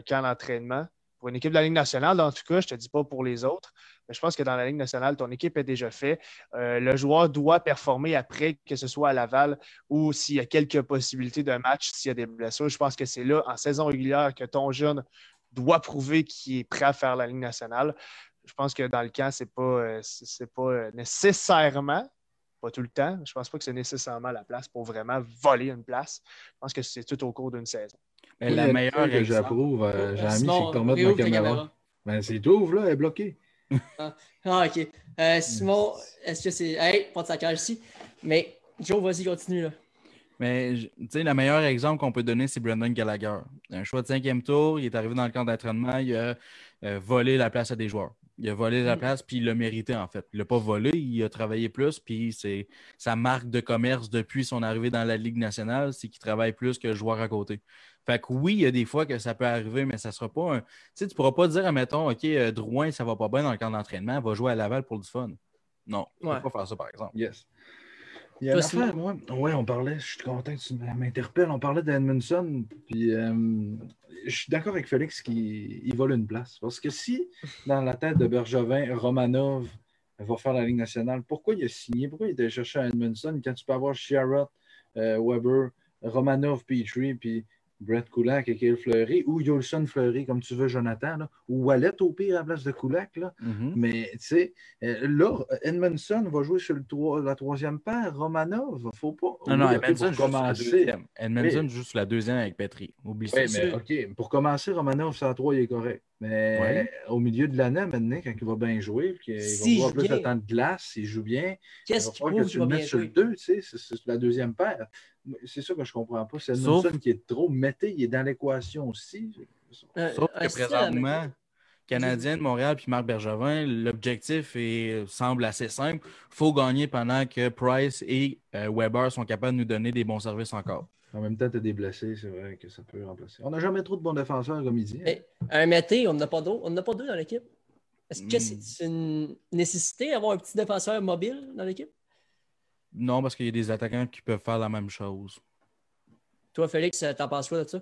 camp d'entraînement. Pour une équipe de la Ligue nationale, en tout cas, je ne te dis pas pour les autres, mais je pense que dans la Ligue nationale, ton équipe est déjà faite. Euh, le joueur doit performer après, que ce soit à Laval ou s'il y a quelques possibilités de match, s'il y a des blessures. Je pense que c'est là, en saison régulière, que ton jeune doit prouver qu'il est prêt à faire la Ligue nationale je pense que dans le camp, ce n'est pas, euh, pas euh, nécessairement, pas tout le temps, je ne pense pas que c'est nécessairement la place pour vraiment voler une place. Je pense que c'est tout au cours d'une saison. Mais la meilleure que j'approuve, euh, Jean-Ami, c'est que tu remettes ma caméra. Ben, c'est tout, là, elle est bloquée. ah, ah ok. Simon, est-ce que c'est. Hey, pas de saccage ici. Mais Joe, vas-y, continue. Là. Mais, tu sais, le meilleur exemple qu'on peut donner, c'est Brendan Gallagher. Un choix de cinquième tour, il est arrivé dans le camp d'entraînement, il a volé la place à des joueurs. Il a volé la mm. place, puis il l'a mérité, en fait. Il l'a pas volé, il a travaillé plus, puis c'est sa marque de commerce depuis son arrivée dans la Ligue nationale, c'est qu'il travaille plus que le joueur à côté. Fait que oui, il y a des fois que ça peut arriver, mais ça sera pas un. Tu sais, tu pourras pas dire, admettons, OK, euh, Drouin, ça va pas bien dans le camp d'entraînement, va jouer à Laval pour du fun. Non, on ne peut pas faire ça, par exemple. Yes. Il y a affaire, on parlait, je suis content que tu m'interpelles. On parlait d'Edmondson, puis euh, je suis d'accord avec Félix qu'il vole une place. Parce que si, dans la tête de Bergevin, Romanov va faire la Ligue nationale, pourquoi il a signé? Pourquoi il était cherché à Edmondson? Quand tu peux avoir Sherrod, euh, Weber, Romanov, Petrie, puis Brett Kulak et Kyle Fleury, ou Yolson Fleury, comme tu veux, Jonathan, ou Wallet au pire à la place de Kulak. Là. Mm-hmm. Mais tu sais, euh, là, Edmondson va jouer sur le la troisième paire, Romanov, faut pas. Non, non, Edmondson joue commencer. la Edmondson joue sur la deuxième avec Petri. Oublie oui, mais OK, pour commencer, Romanov, sur la 3, il est correct. Mais au milieu de l'année, maintenant, quand il va bien jouer, qu'il va avoir plus de temps de glace, s'il joue bien, Qu'est-ce il va falloir que tu le mettes sur le 2, tu sais, c'est la deuxième paire. C'est ça que je ne comprends pas. C'est Nelson qui est trop. Mettez, il est dans l'équation aussi. Euh, Sauf que présentement, Canadien de Montréal puis Marc Bergevin, l'objectif semble assez simple. Il faut gagner pendant que Price et euh, Weber sont capables de nous donner des bons services encore. En même temps, tu as des blessés, c'est vrai que ça peut remplacer. On n'a jamais trop de bons défenseurs, comme il dit. Hein. un Mété, on n'a pas deux. On n'a pas deux dans l'équipe. Est-ce que hmm. c'est une nécessité d'avoir un petit défenseur mobile dans l'équipe? Non, parce qu'il y a des attaquants qui peuvent faire la même chose. Toi, Félix, t'en penses quoi de ça?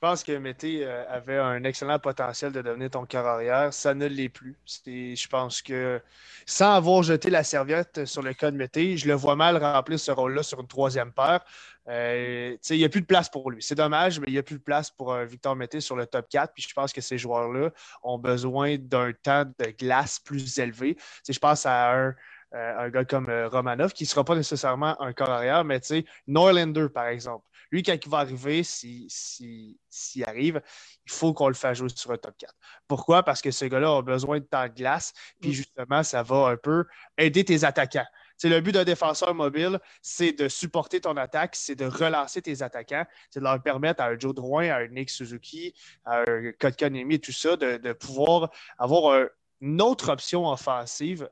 Je pense que Mété euh, avait un excellent potentiel de devenir ton cœur arrière. Ça ne l'est plus. Je pense que sans avoir jeté la serviette sur le cas de Mété, je le vois mal remplir ce rôle-là sur une troisième paire. Euh, il n'y a plus de place pour lui. C'est dommage, mais il n'y a plus de place pour euh, Victor Mété sur le top 4. Puis je pense que ces joueurs-là ont besoin d'un temps de glace plus élevé. je pense à un un gars comme euh, Romanov, qui ne sera pas nécessairement un corps arrière, mais tu sais, Norlander, par exemple. Lui, quand il va arriver, s'il si, arrive, il faut qu'on le fasse jouer sur un top 4. Pourquoi? Parce que ce gars-là a besoin de temps de glace, puis mm. justement, ça va un peu aider tes attaquants. C'est le but d'un défenseur mobile, c'est de supporter ton attaque, c'est de relancer tes attaquants, c'est de leur permettre à un Joe Drouin, à un Nick Suzuki, à un Kotkanemi, tout ça, de, pouvoir avoir une autre option offensive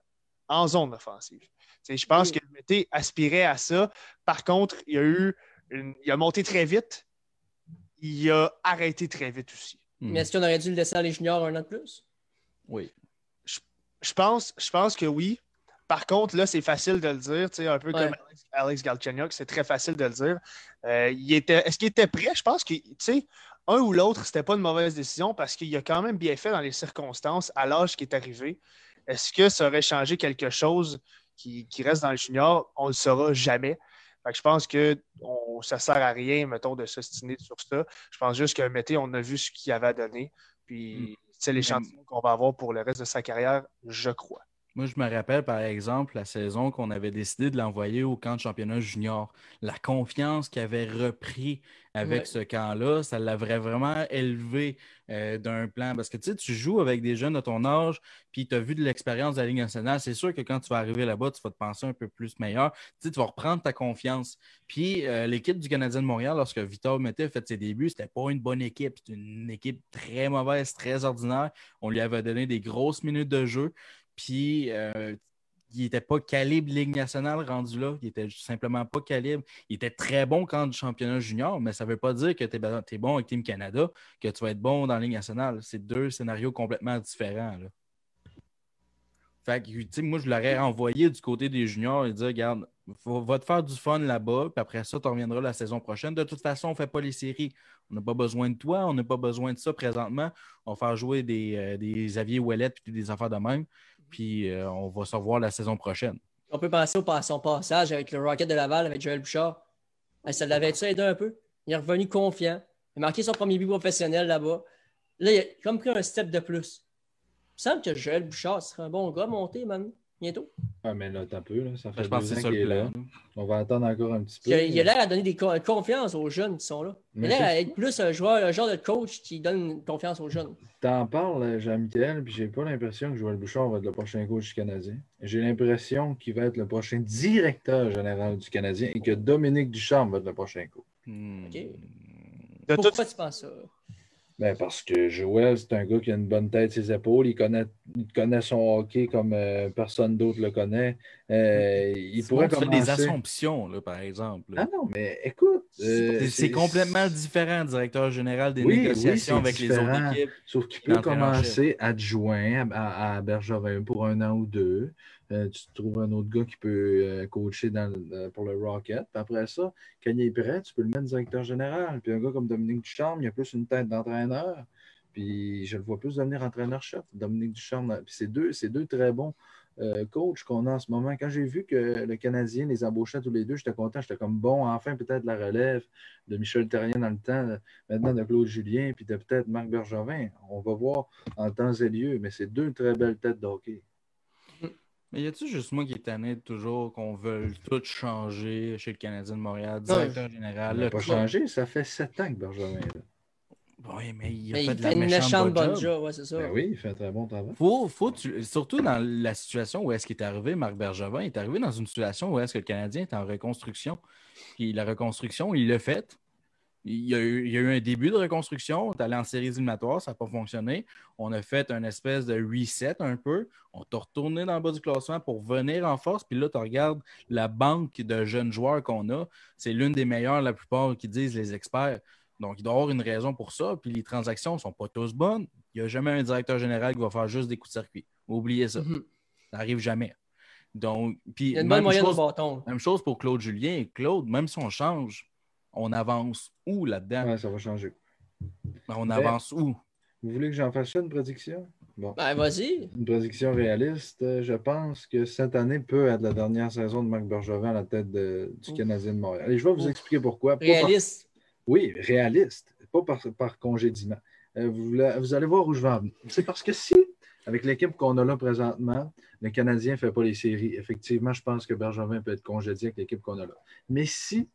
en zone offensive. je pense que Mété aspirait à ça. Par contre, il a eu il a monté très vite. Il a arrêté très vite aussi. Hmm. Mais est-ce qu'on aurait dû le laisser à les juniors un an de plus? Oui. Je, pense, je pense que oui. Par contre, là, c'est facile de le dire, un peu comme Alex Galchenyuk, c'est très facile de le dire. Euh, est-ce qu'il était prêt? Je pense que, un ou l'autre, c'était pas une mauvaise décision parce qu'il a quand même bien fait dans les circonstances à l'âge qui est arrivé. Est-ce que ça aurait changé quelque chose qui, reste dans le junior? On ne le saura jamais. je pense que ça ne sert à rien, mettons, de s'ostiner sur ça. Je pense juste que Mété, on a vu ce qu'il avait donné. Puis mm. c'est l'échantillon qu'on va avoir pour le reste de sa carrière, je crois. Moi, je me rappelle, par exemple, la saison qu'on avait décidé de l'envoyer au camp de championnat junior. La confiance qu'il avait repris avec ce camp-là, ça l'avait vraiment élevé euh, d'un plan. Parce que tu sais, tu joues avec des jeunes de ton âge, puis tu as vu de l'expérience de la Ligue nationale. C'est sûr que quand tu vas arriver là-bas, tu vas te penser un peu plus meilleur. Tu, sais, tu vas reprendre ta confiance. Puis euh, l'équipe du Canadien de Montréal, lorsque Victor Mété fait ses débuts, c'était pas une bonne équipe. C'était une équipe très mauvaise, très ordinaire. On lui avait donné des grosses minutes de jeu. Puis, euh, il n'était pas calibre Ligue nationale rendu là. Il était simplement pas calibre. Il était très bon quand du championnat junior, mais ça ne veut pas dire que tu es, bon avec Team Canada, que tu vas être bon dans Ligue nationale. C'est deux scénarios complètement différents. Fait que, moi, je l'aurais envoyé du côté des juniors et dire Regarde, va te faire du fun là-bas, puis après ça, tu reviendras la saison prochaine. De toute façon, on ne fait pas les séries. On n'a pas besoin de toi, on n'a pas besoin de ça présentement. On va faire jouer des, euh, des Xavier Ouellet et des affaires de même puis euh, on va se revoir la saison prochaine. On peut penser au son passage avec le Rocket de Laval, avec Joël Bouchard. Ça l'avait aidé un peu. Il est revenu confiant. Il a marqué son premier but professionnel là-bas. Là, il a comme pris un step de plus. Il me semble que Joël Bouchard serait un bon gars monté maintenant bientôt. Ah, mais là, t'as peu, là. Ça fait je pense deux ans qu'il est là. On va attendre encore un petit peu. Il, a l'air à donner des confiance aux jeunes qui sont là. il a l'air à être plus un joueur, un genre de coach qui donne confiance aux jeunes. T'en parles, Jean-Michel, puis j'ai pas l'impression que Joël Bouchard va être le prochain coach du Canadien. J'ai l'impression qu'il va être le prochain directeur général du Canadien et que Dominique Ducharme va être le prochain coach. Hmm. OK. Pourquoi tu penses ça? Ben parce que Joël, c'est un gars qui a une bonne tête ses épaules. Il connaît, il connaît son hockey comme euh, personne d'autre le connaît. Euh, il pourrait commencer... des assumptions, là, par exemple. Ah non, mais écoute. Euh, c'est complètement différent, directeur général des négociations avec les autres équipes. Sauf qu'il peut commencer adjoint à, à Bergevin pour un an ou deux. Euh, tu trouves un autre gars qui peut euh, coacher pour le Rocket. Puis après ça, quand il est prêt, tu peux le mettre directeur général. Puis un gars comme Dominique Ducharme, il a plus une tête d'entraîneur. Puis je le vois plus devenir entraîneur-chef. Dominique Ducharme, puis c'est deux, deux très bons euh, coachs qu'on a en ce moment. Quand j'ai vu que le Canadien les embauchait tous les deux, j'étais content. J'étais comme bon, enfin peut-être la relève de Michel Terrien dans le temps, maintenant de Claude Julien, puis de peut-être Marc Bergevin. On va voir en temps et lieu, mais c'est deux très belles têtes d'hockey. Mais y a-tu juste moi qui est tanné toujours qu'on veut tout changer chez le Canadien de Montréal, directeur général? Il n'a pas changé, ça fait sept ans que Benjamin est là. Oui, mais il a fait, de la une méchante bonne job. Ouais, c'est ça. Ben oui, il fait un très bon travail. Faut, faut surtout dans la situation où est-ce qu'il est arrivé, Marc Bergevin, il est arrivé dans une situation où est-ce que le Canadien est en reconstruction. Puis la reconstruction, il l'a faite. Il y, a eu, un début de reconstruction. On est allé en séries éliminatoires, ça n'a pas fonctionné. On a fait un espèce de reset un peu. On t'a retourné dans le bas du classement pour venir en force. Puis là, tu regardes la banque de jeunes joueurs qu'on a. C'est l'une des meilleures, la plupart qui disent les experts. Donc, il doit y avoir une raison pour ça. Puis les transactions ne sont pas tous bonnes. Il n'y a jamais un directeur général qui va faire juste des coups de circuit. Oubliez ça. Mm-hmm. Ça n'arrive jamais. Donc, puis, il y a une bonne moyenne de bâton. Même chose pour Claude Julien. Claude, même si on change, on avance où là-dedans? Ouais, ça va changer. Ben, on avance où? Vous voulez que j'en fasse une prédiction? Bon. Ben, vas-y. Une prédiction réaliste. Je pense que cette année peut être la dernière saison de Marc Bergevin à la tête du Canadien de Montréal. Et je vais vous expliquer pourquoi. Réaliste. Oui, réaliste. Pas par, par congédiement. Euh, vous, allez voir où je vais en venir. C'est parce que si, avec l'équipe qu'on a là présentement, le Canadien ne fait pas les séries, effectivement, je pense que Bergevin peut être congédié avec l'équipe qu'on a là. Mais si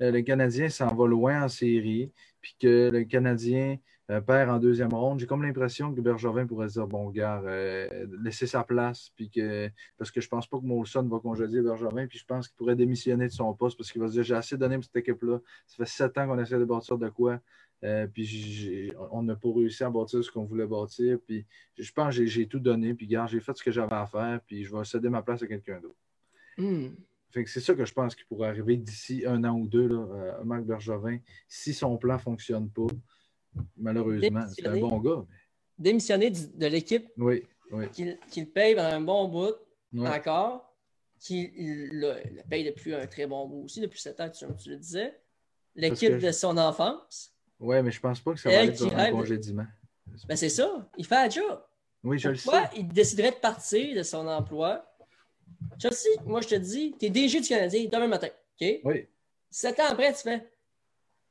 euh, le Canadien s'en va loin en série, puis que le Canadien perd en deuxième ronde, j'ai comme l'impression que Bergevin pourrait se dire bon gars, euh, laisser sa place, puis que parce que je pense pas que Molson va congédier Bergevin, puis je pense qu'il pourrait démissionner de son poste parce qu'il va se dire j'ai assez donné pour cette équipe-là. Ça fait sept ans qu'on essaie de bâtir de quoi. puis on n'a pas réussi à bâtir ce qu'on voulait bâtir. Puis je pense que j'ai tout donné. Puis gars, j'ai fait ce que j'avais à faire. Puis je vais céder ma place à quelqu'un d'autre. Hmm c'est ça que je pense qui pourrait arriver d'ici un an ou deux là, à euh, Marc Bergevin. Si son plan ne fonctionne pas, malheureusement, c'est un bon gars. Démissionner de l'équipe? Oui. qu'il le paye pendant un bon bout encore, qu'il le, paye depuis un très bon bout aussi, depuis 7 ans, tu, tu le disais. L'équipe de son enfance. Oui, mais je pense pas que ça va être un congédiement. Ben c'est ça, il fait un job. Oui, je Pourquoi le sais. il déciderait de partir de son emploi? Chelsea, moi je te dis, tu es DG du Canadien demain matin. OK? Oui. Sept ans après, tu fais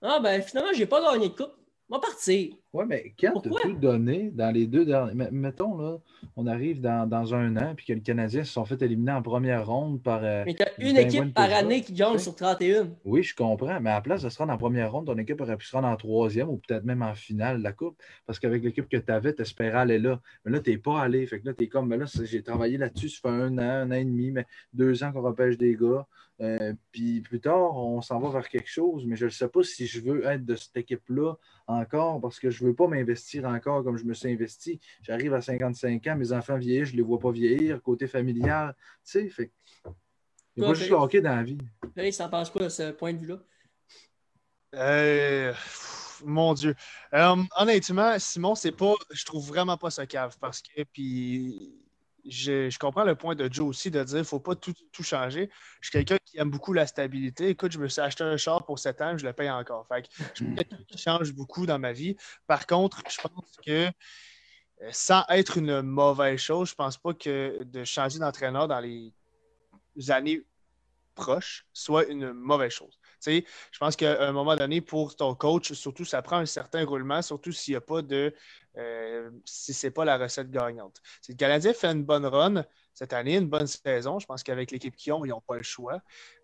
Ah ben finalement, j'ai pas gagné de coupe. On va partir. Oui, mais quand tu as tout donné dans les deux derniers. Mettons, là, on arrive dans, un an, puis que les Canadiens se sont fait éliminer en première ronde par. Euh, mais tu as une équipe par année qui gagne sur 31. Oui, je comprends. Mais à la place de se rendre en première ronde, ton équipe aurait pu se rendre en troisième ou peut-être même en finale de la Coupe. Parce qu'avec l'équipe que tu avais, tu espérais aller là. Mais là, tu n'es pas allé. Fait que là, tu es comme, mais là, j'ai travaillé là-dessus, ça fait un an, un an et demi, mais deux ans qu'on repêche des gars. Euh, puis plus tard, on s'en va vers quelque chose, mais je ne sais pas si je veux être de cette équipe-là encore parce que je ne veux pas m'investir encore comme je me suis investi. J'arrive à 55 ans, mes enfants vieillissent, je ne les vois pas vieillir, côté familial. Tu sais, fait il pas juste le hockey dans la vie. Félix, ça passe quoi de ce point de vue-là? Euh, mon Dieu. Euh, honnêtement, Simon, c'est pas. Je trouve vraiment pas ce cave parce que puis je, comprends le point de Joe aussi de dire qu'il ne faut pas tout, changer. Je suis quelqu'un qui aime beaucoup la stabilité. Écoute, je me suis acheté un char pour 7 ans, je le paye encore. Fait je suis quelqu'un qui change beaucoup dans ma vie. Par contre, je pense que euh, sans être une mauvaise chose, je ne pense pas que de changer d'entraîneur dans les années proches soit une mauvaise chose. je pense qu'à un moment donné, pour ton coach, surtout, ça prend un certain roulement, surtout s'il n'y a pas de euh, si ce n'est pas la recette gagnante. Si le Canadien fait une bonne run cette année, une bonne saison, je pense qu'avec l'équipe qu'ils ont, ils n'ont pas le choix.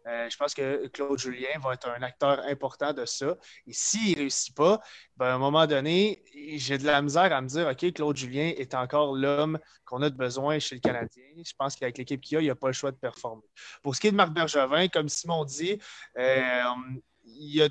Euh, je pense que Claude Julien va être un acteur important de ça. Et s'il ne réussit pas, ben, à un moment donné, j'ai de la misère à me dire OK, Claude Julien est encore l'homme qu'on a de besoin chez le Canadien. Je pense qu'avec l'équipe qu'il a, il n'a pas le choix de performer. Pour ce qui est de Marc Bergevin, comme Simon dit, euh, il a,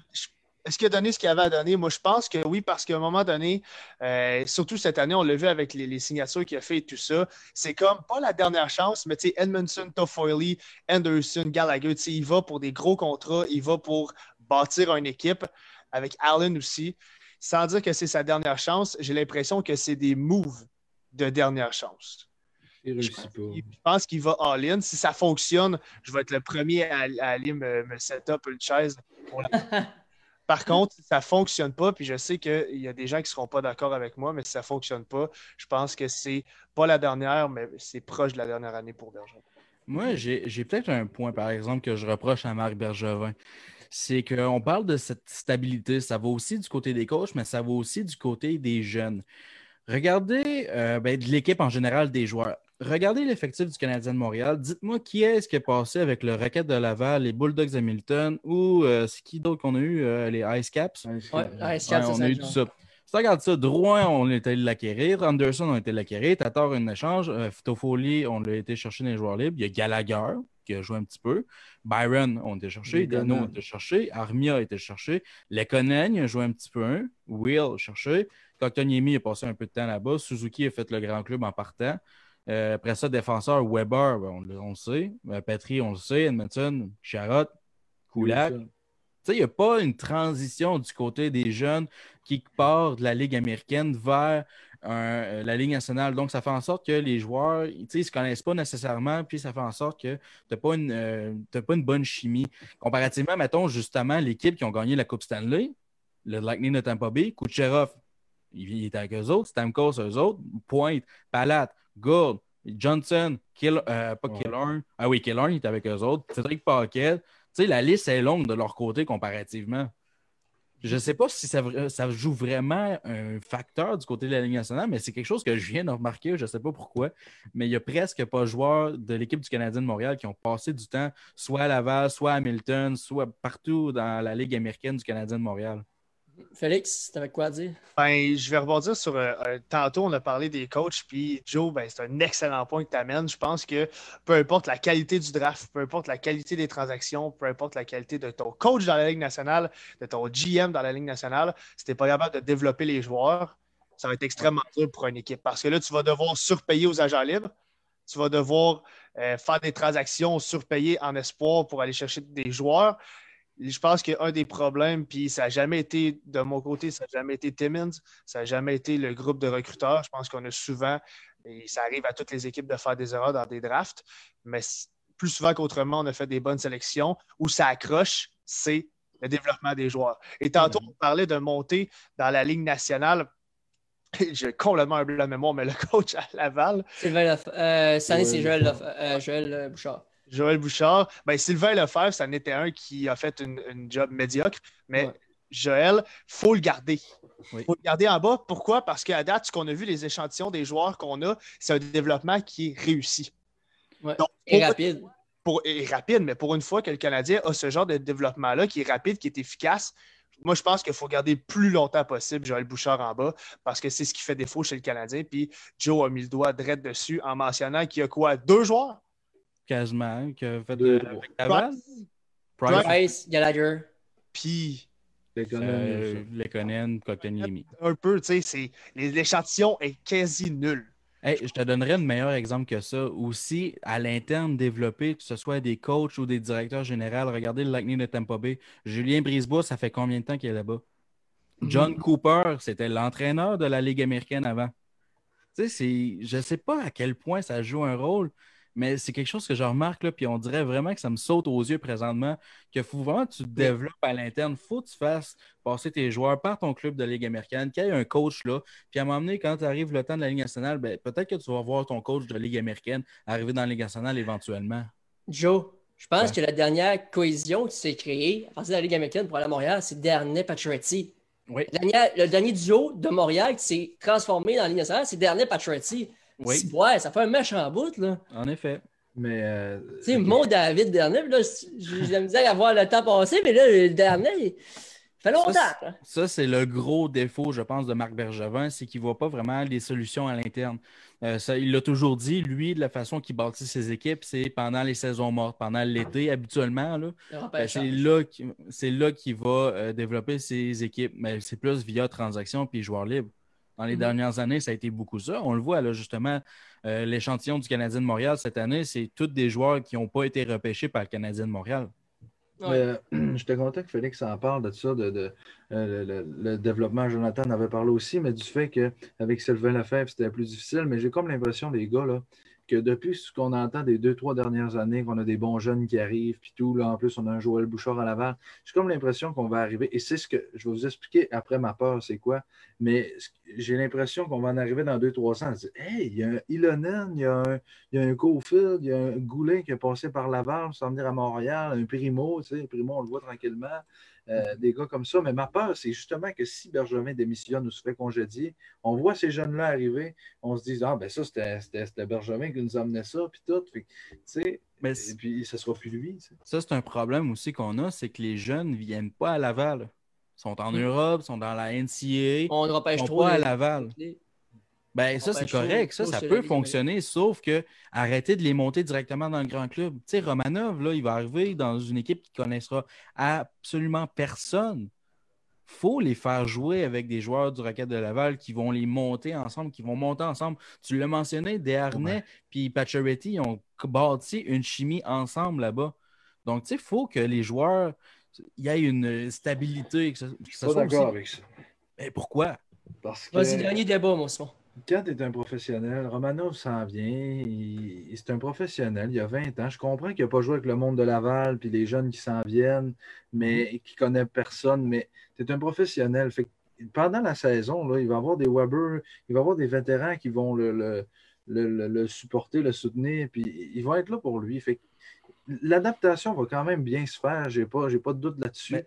est-ce qu'il a donné ce qu'il avait à donner? Moi, je pense que oui, parce qu'à un moment donné, euh, surtout cette année, on l'a vu avec les, signatures qu'il a fait et tout ça, c'est comme pas la dernière chance, mais tu sais, Edmondson, Toffoli, Anderson, Gallagher, tu sais, il va pour des gros contrats, il va pour bâtir une équipe, avec Allen aussi. Sans dire que c'est sa dernière chance, j'ai l'impression que c'est des moves de dernière chance. Je pense qu'il va all-in. Si ça fonctionne, je vais être le premier à, aller me, me set up une chaise pour la... Par contre, ça ne fonctionne pas, puis je sais qu'il y a des gens qui ne seront pas d'accord avec moi, mais si ça ne fonctionne pas, je pense que c'est pas la dernière, mais c'est proche de la dernière année pour Bergevin. Moi, j'ai peut-être un point, par exemple, que je reproche à Marc Bergevin. C'est qu'on parle de cette stabilité. Ça va aussi du côté des coachs, mais ça va aussi du côté des jeunes. Regardez euh, ben, de l'équipe en général des joueurs regardez l'effectif du Canadien de Montréal. Dites-moi qui est-ce qui est passé avec le Rocket de Laval, les Bulldogs de Hamilton ou euh, c'est qui d'autre qu'on a eu, euh, les Ice Caps? Ouais, Ice Caps, on a eu tout ça. Si tu regardes ça, Drouin, on a été l'acquérir. Anderson, on a été l'acquérir. Tatar, un échange. Euh, Toffoli, on l'a été chercher dans les joueurs libres. Il y a Gallagher, qui a joué un petit peu. Byron, on a été cherché. Dano, on a été cherché. Armia a été cherché. Lekonen, a joué un petit peu un. Will, cherché. Koktoniemi a passé un peu de temps là-bas. Suzuki a fait le grand club en partant. Euh, après ça, défenseur, Weber, ben, on, le sait. Euh, Petri, on le sait. Edmonton, Charlotte, Kulak. Il n'y a pas une transition du côté des jeunes qui partent de la Ligue américaine vers euh, la Ligue nationale. Donc, ça fait en sorte que les joueurs, ils ne se connaissent pas nécessairement, puis ça fait en sorte que tu n'as pas, pas, une bonne chimie. Comparativement, mettons, justement, l'équipe qui ont gagné la Coupe Stanley, le Lightning de Tampa Bay, Kucherov, il, était avec eux autres, Stamkos, eux autres, Pointe, Palat, Gould, Johnson, Kill, euh, pas Killorn. Ah oui, Killorn, il est avec eux autres. Cédric Paquet. Tu sais, la liste est longue de leur côté comparativement. Je ne sais pas si ça, ça, joue vraiment un facteur du côté de la Ligue nationale, mais c'est quelque chose que je viens de remarquer, je ne sais pas pourquoi. Mais il n'y a presque pas de joueurs de l'équipe du Canadien de Montréal qui ont passé du temps soit à Laval, soit à Hamilton, soit partout dans la Ligue américaine du Canadien de Montréal. Félix, tu avais quoi à dire? Ben, je vais rebondir sur. Euh, euh, tantôt, on a parlé des coachs, puis Joe, ben, c'est un excellent point que tu amènes. Je pense que peu importe la qualité du draft, peu importe la qualité des transactions, peu importe la qualité de ton coach dans la Ligue nationale, de ton GM dans la Ligue nationale, si tu n'es pas capable de développer les joueurs, ça va être extrêmement dur pour une équipe. Parce que là, tu vas devoir surpayer aux agents libres. Tu vas devoir euh, faire des transactions surpayées en espoir pour aller chercher des joueurs je pense qu'un des problèmes, puis ça n'a jamais été, de mon côté, ça n'a jamais été Timmins, ça n'a jamais été le groupe de recruteurs. Je pense qu'on a souvent Et ça arrive à toutes les équipes de faire des erreurs dans des drafts, mais plus souvent qu'autrement, on a fait des bonnes sélections. Où ça accroche, c'est le développement des joueurs. Et tantôt, on parlait de monter dans la Ligue nationale. J'ai complètement un blanc de mémoire, mais le coach à Laval. Sylvain euh, c'est Joël, euh, Joël, Bouchard. Joël Bouchard. Ben, Sylvain Lefebvre, ça en était un qui a fait une, job médiocre, mais Joël, il faut le garder. Il faut le garder en bas. Pourquoi? Parce qu'à date, ce qu'on a vu, les échantillons des joueurs qu'on a, c'est un développement qui est réussi. et rapide. Pour, et rapide, mais pour une fois que le Canadien a ce genre de développement-là qui est rapide, qui est efficace, moi, je pense qu'il faut garder le plus longtemps possible Joël Bouchard en bas parce que c'est ce qui fait défaut chez le Canadien. Puis Joe a mis le doigt direct dessus en mentionnant qu'il y a quoi? Deux joueurs? Quasiment, hein, qui a fait de, Price, Price, Gallagher. Puis Lekonen, Kotkaniemi. Un peu, tu sais, l'échantillon est quasi nul. je te donnerais un meilleur exemple que ça. Aussi, à l'interne développé, que ce soit des coachs ou des directeurs généraux, regardez le Lightning de Tampa Bay. Julien Brisebois, ça fait combien de temps qu'il est là-bas? Mhm. John Cooper, c'était l'entraîneur de la Ligue américaine avant. Tu sais, je ne sais pas à quel point ça joue un rôle, mais c'est quelque chose que je remarque, là, puis on dirait vraiment que ça me saute aux yeux présentement, qu'il faut vraiment que tu te développes à l'interne. Il faut que tu fasses passer tes joueurs par ton club de Ligue américaine, qu'il y ait un coach là. Puis à un moment donné, quand tu arrives le temps de la Ligue nationale, ben, peut-être que tu vas voir ton coach de Ligue américaine arriver dans la Ligue nationale éventuellement. Joe, je pense que la dernière cohésion qui s'est créée à partir de la Ligue américaine pour aller à Montréal, c'est Dernier Pacioretty. Oui. Le dernier, duo de Montréal qui s'est transformé dans la Ligue nationale, c'est Dernier Pacioretty. Oui. Ouais, ça fait un méchant bout, là. En effet. Mais. Euh, tu sais, mon David dernier, là, je me disais avoir le temps passé, mais là, le dernier, ça fait longtemps. Ça, c'est le gros défaut, je pense, de Marc Bergevin, c'est qu'il ne voit pas vraiment les solutions à l'interne. Euh, il l'a toujours dit, lui, de la façon qu'il bâtit ses équipes, c'est pendant les saisons mortes, pendant l'été, habituellement. Là, ben, c'est là qu'il va euh, développer ses équipes, mais c'est plus via transaction puis joueurs libres. Dans les mhm. dernières années, ça a été beaucoup ça. On le voit, là, justement, euh, l'échantillon du Canadien de Montréal cette année, c'est tous des joueurs qui n'ont pas été repêchés par le Canadien de Montréal. Euh, j'étais content que Félix en parle de ça, de, euh, le, développement. Jonathan en avait parlé aussi, mais du fait qu'avec Sylvain Lefebvre, c'était plus difficile. Mais j'ai comme l'impression, les gars, là, que depuis ce qu'on entend des deux, trois dernières années, qu'on a des bons jeunes qui arrivent, puis tout, là, en plus, on a un Joël Bouchard à Laval, j'ai comme l'impression qu'on va arriver, et c'est ce que je vais vous expliquer après ma peur, c'est quoi, mais j'ai l'impression qu'on va en arriver dans deux, trois ans. Hey, il y a un Ilonen, il y a un, il y un Cofield, il y a un Goulet qui est passé par Laval sans venir à Montréal, un Primo, tu sais, Primo, on le voit tranquillement. Euh, des gars comme ça. Mais ma peur, c'est justement que si Bergevin démissionne ou se fait congédier, on voit ces jeunes-là arriver, on se dit Ah, ben ça, c'était Bergevin qui nous amenait ça, puis tout. Mais et puis, ce sera plus lui. Ça, c'est un problème aussi qu'on a, c'est que les jeunes ne viennent pas à Laval. Ils sont en mm. Europe, ils sont dans la NCA. On ne repêche trop. pas à Laval. Ben, ça, c'est correct. Ça, ça peut fonctionner, sauf que arrêter de les monter directement dans le grand club. Tu sais, Romanov, là, il va arriver dans une équipe qui ne connaissera absolument personne. Il faut les faire jouer avec des joueurs du Rocket de Laval qui vont les monter ensemble, qui vont monter ensemble. Tu l'as mentionné, Desharnais puis Pacioretty ont bâti une chimie ensemble là-bas. Donc, tu sais, il faut que les joueurs, il y ait une stabilité. Que ça, pas d'accord avec ça. Mais pourquoi? Parce que... Vas-y, dernier débat, mon Simon quand tu es un professionnel, Romanov s'en vient, c'est un professionnel, il y a 20 ans. Je comprends qu'il n'a pas joué avec le monde de Laval puis les jeunes qui s'en viennent, mais mm-hmm. qui ne connaissent personne, mais tu es un professionnel. Fait pendant la saison, là, il va y avoir des Weber, il va y avoir des vétérans qui vont le, le, supporter, le soutenir, puis ils vont être là pour lui. Fait l'adaptation va quand même bien se faire, j'ai pas, pas de doute là-dessus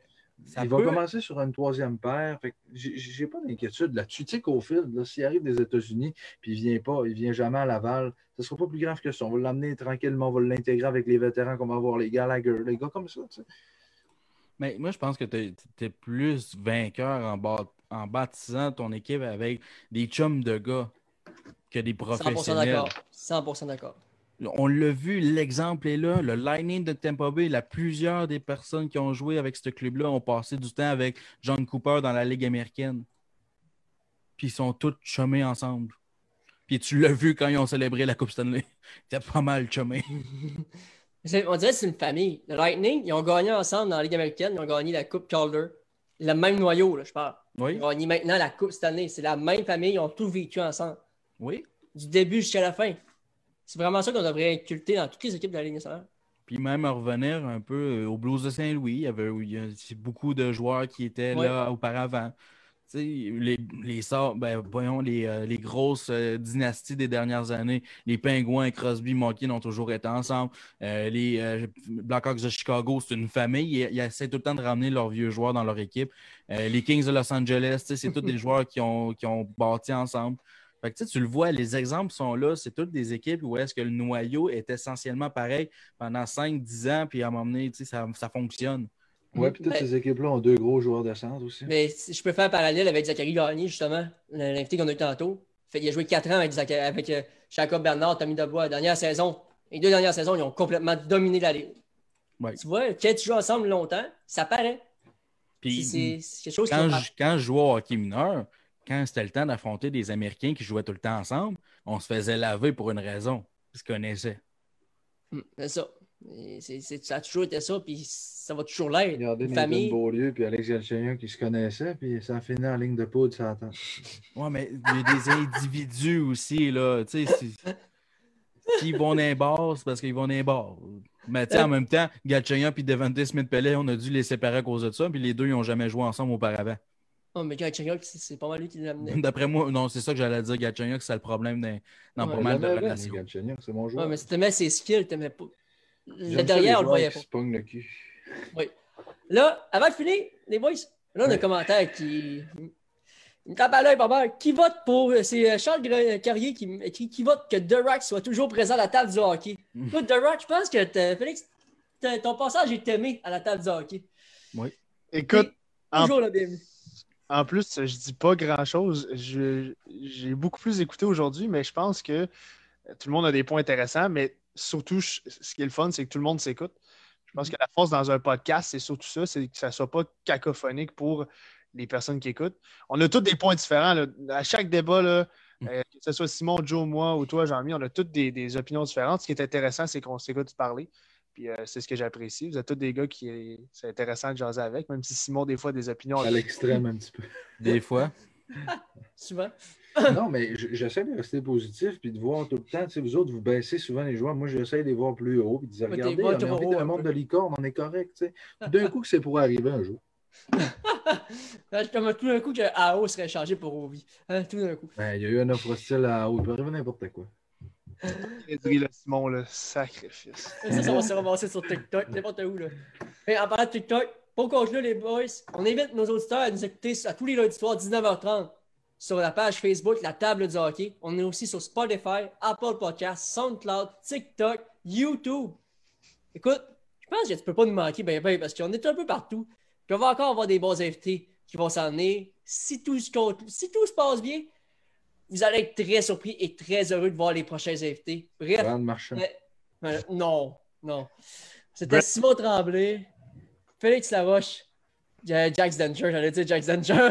il va commencer sur une troisième paire. J'ai pas d'inquiétude là-dessus. Tu sais qu'au fil, s'il arrive des États-Unis puis il vient pas, il vient jamais à Laval, ce ne sera pas plus grave que ça. On va l'amener tranquillement, on va l'intégrer avec les vétérans qu'on va avoir, les Gallagher, les gars comme ça. Mais moi, je pense que tu es, plus vainqueur en, en baptisant ton équipe avec des chums de gars que des professionnels. 100% d'accord. On l'a vu, l'exemple est là. Le Lightning de Tampa Bay, la plusieurs des personnes qui ont joué avec ce club-là ont passé du temps avec John Cooper dans la Ligue américaine. Puis ils sont tous chumés ensemble. Puis tu l'as vu quand ils ont célébré la Coupe Stanley. C'était pas mal chumé. On dirait que c'est une famille. Le Lightning, ils ont gagné ensemble dans la Ligue américaine. Ils ont gagné la Coupe Calder. Le même noyau, là, je parle. Oui. Ils ont gagné maintenant la Coupe Stanley. C'est la même famille. Ils ont tout vécu ensemble. Oui. du début jusqu'à la fin. C'est vraiment ça qu'on devrait inculter dans toutes les équipes de la Ligue nationale. Puis même à revenir un peu euh, aux Blues de Saint-Louis, il y avait beaucoup de joueurs qui étaient là auparavant. Les, les, ben, voyons, les, euh, les grosses euh, dynasties des dernières années, les Pingouins, Crosby, Malkin ont toujours été ensemble. les Blackhawks de Chicago, c'est une famille. Ils, essaient tout le temps de ramener leurs vieux joueurs dans leur équipe. les Kings de Los Angeles, c'est tous des joueurs qui ont, qui ont bâti ensemble. Fait que, tu le vois, les exemples sont là. C'est toutes des équipes où est-ce que le noyau est essentiellement pareil pendant 5-10 ans, puis à un moment donné, ça, ça fonctionne. Oui, puis toutes ces équipes-là ont deux gros joueurs de centre aussi. Mais je peux faire un parallèle avec Zachary Gagné, justement, l'invité qu'on a eu tantôt. Fait, il a joué 4 ans avec, avec euh, Jacob Bernard, Tommy Dubois. La dernière saison, les deux dernières saisons, ils ont complètement dominé la Ligue. Tu vois, quand tu joues ensemble longtemps, ça paraît. Puis, c'est quelque chose quand, je, quand je joue au hockey mineur, quand c'était le temps d'affronter des Américains qui jouaient tout le temps ensemble, on se faisait laver pour une raison. Ils se connaissaient. Hmm, c'est ça. ça a toujours été ça, puis ça va toujours l'être. Regardez une famille. Beaulieu puis Alex Galchenyuk qui se connaissaient, puis ça a fini en ligne de poudre, ça attend. Ouais, mais il y a des individus aussi, là. Tu sais, s'ils vont dans les bars, c'est parce qu'ils vont dans les bars. Mais tu sais, en même temps, Galchenyuk et Devante Smith-Pellet, on a dû les séparer à cause de ça, puis les deux, ils n'ont jamais joué ensemble auparavant. Oh, mais Gatchenyuk, c'est pas mal lui qui l'a amené. D'après moi, non, c'est ça que j'allais dire. Gatchenyuk, c'est le problème dans, pas mal de relations. c'est mon joueur. Ouais, mais si t'aimais ses skills, t'aimais pas. Le derrière, on le voyait pas. le cul. Oui. Là, avant de finir, les boys, là, on a un commentaire qui. Il me tape à l'œil, papa. Qui vote pour. C'est euh, Charles Carrier qui écrit qui vote que Durac soit toujours présent à la table du hockey. Mm. Écoute, Durac, je pense que Félix, ton passage est aimé à la table du hockey. Oui. Écoute. Toujours la bienvenue. En plus, je dis pas grand-chose. J'ai beaucoup plus écouté aujourd'hui, mais je pense que tout le monde a des points intéressants, mais surtout, ce qui est le fun, c'est que tout le monde s'écoute. Je pense mm-hmm. que la force dans un podcast, c'est surtout ça, c'est que ça ne soit pas cacophonique pour les personnes qui écoutent. On a tous des points différents. À chaque débat, là, mm. euh, que ce soit Simon, Joe, moi ou toi, Jean-Mi, on a toutes des, des, opinions différentes. Ce qui est intéressant, c'est qu'on s'écoute parler. Puis euh, c'est ce que j'apprécie. Vous êtes tous des gars qui c'est intéressant de jaser avec, même si Simon, des fois, des opinions. À l'extrême un petit peu. Des fois. souvent. non, mais j'essaie de rester positif puis de voir tout le temps. Tu sais, vous autres, vous baissez souvent les joueurs. Moi, j'essaie de les voir plus haut puis de dire Regardez, on a envie d'un monde de licorne, on est correct. Tu sais. D'un coup, que c'est pour arriver un jour. Comme tout d'un coup que AO serait changé pour Ovi. Hein, tout d'un coup. Ben, il y a eu un offre hostile à AO. Il peut arriver n'importe quoi. le Simon, le sacrifice. Ça, ça va se ramasser sur TikTok, n'importe où. Là. Et en parlant de TikTok, pour conclure, les boys, on invite nos auditeurs à nous écouter à tous les lundis soirs, 19h30, sur la page Facebook La Table du Hockey. On est aussi sur Spotify, Apple Podcasts, SoundCloud, TikTok, YouTube. Écoute, je pense que tu peux pas nous manquer, ben, ben, parce qu'on est un peu partout. On va encore avoir des bons invités qui vont s'en venir. Si tout, si tout se passe bien, vous allez être très surpris et très heureux de voir les prochains invités. Bref. Marchand. non, non. C'était Simon Tremblay, Félix Laroche, Jax Danger, j'allais dire Jax Danger.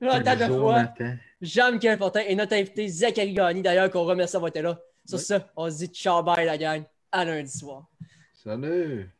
de fois. Jean-Michel Fortin et notre invité Zachary Gagné, d'ailleurs, qu'on remercie d'avoir été là. Sur ça, on se dit ciao bye la gang. À lundi soir. Salut!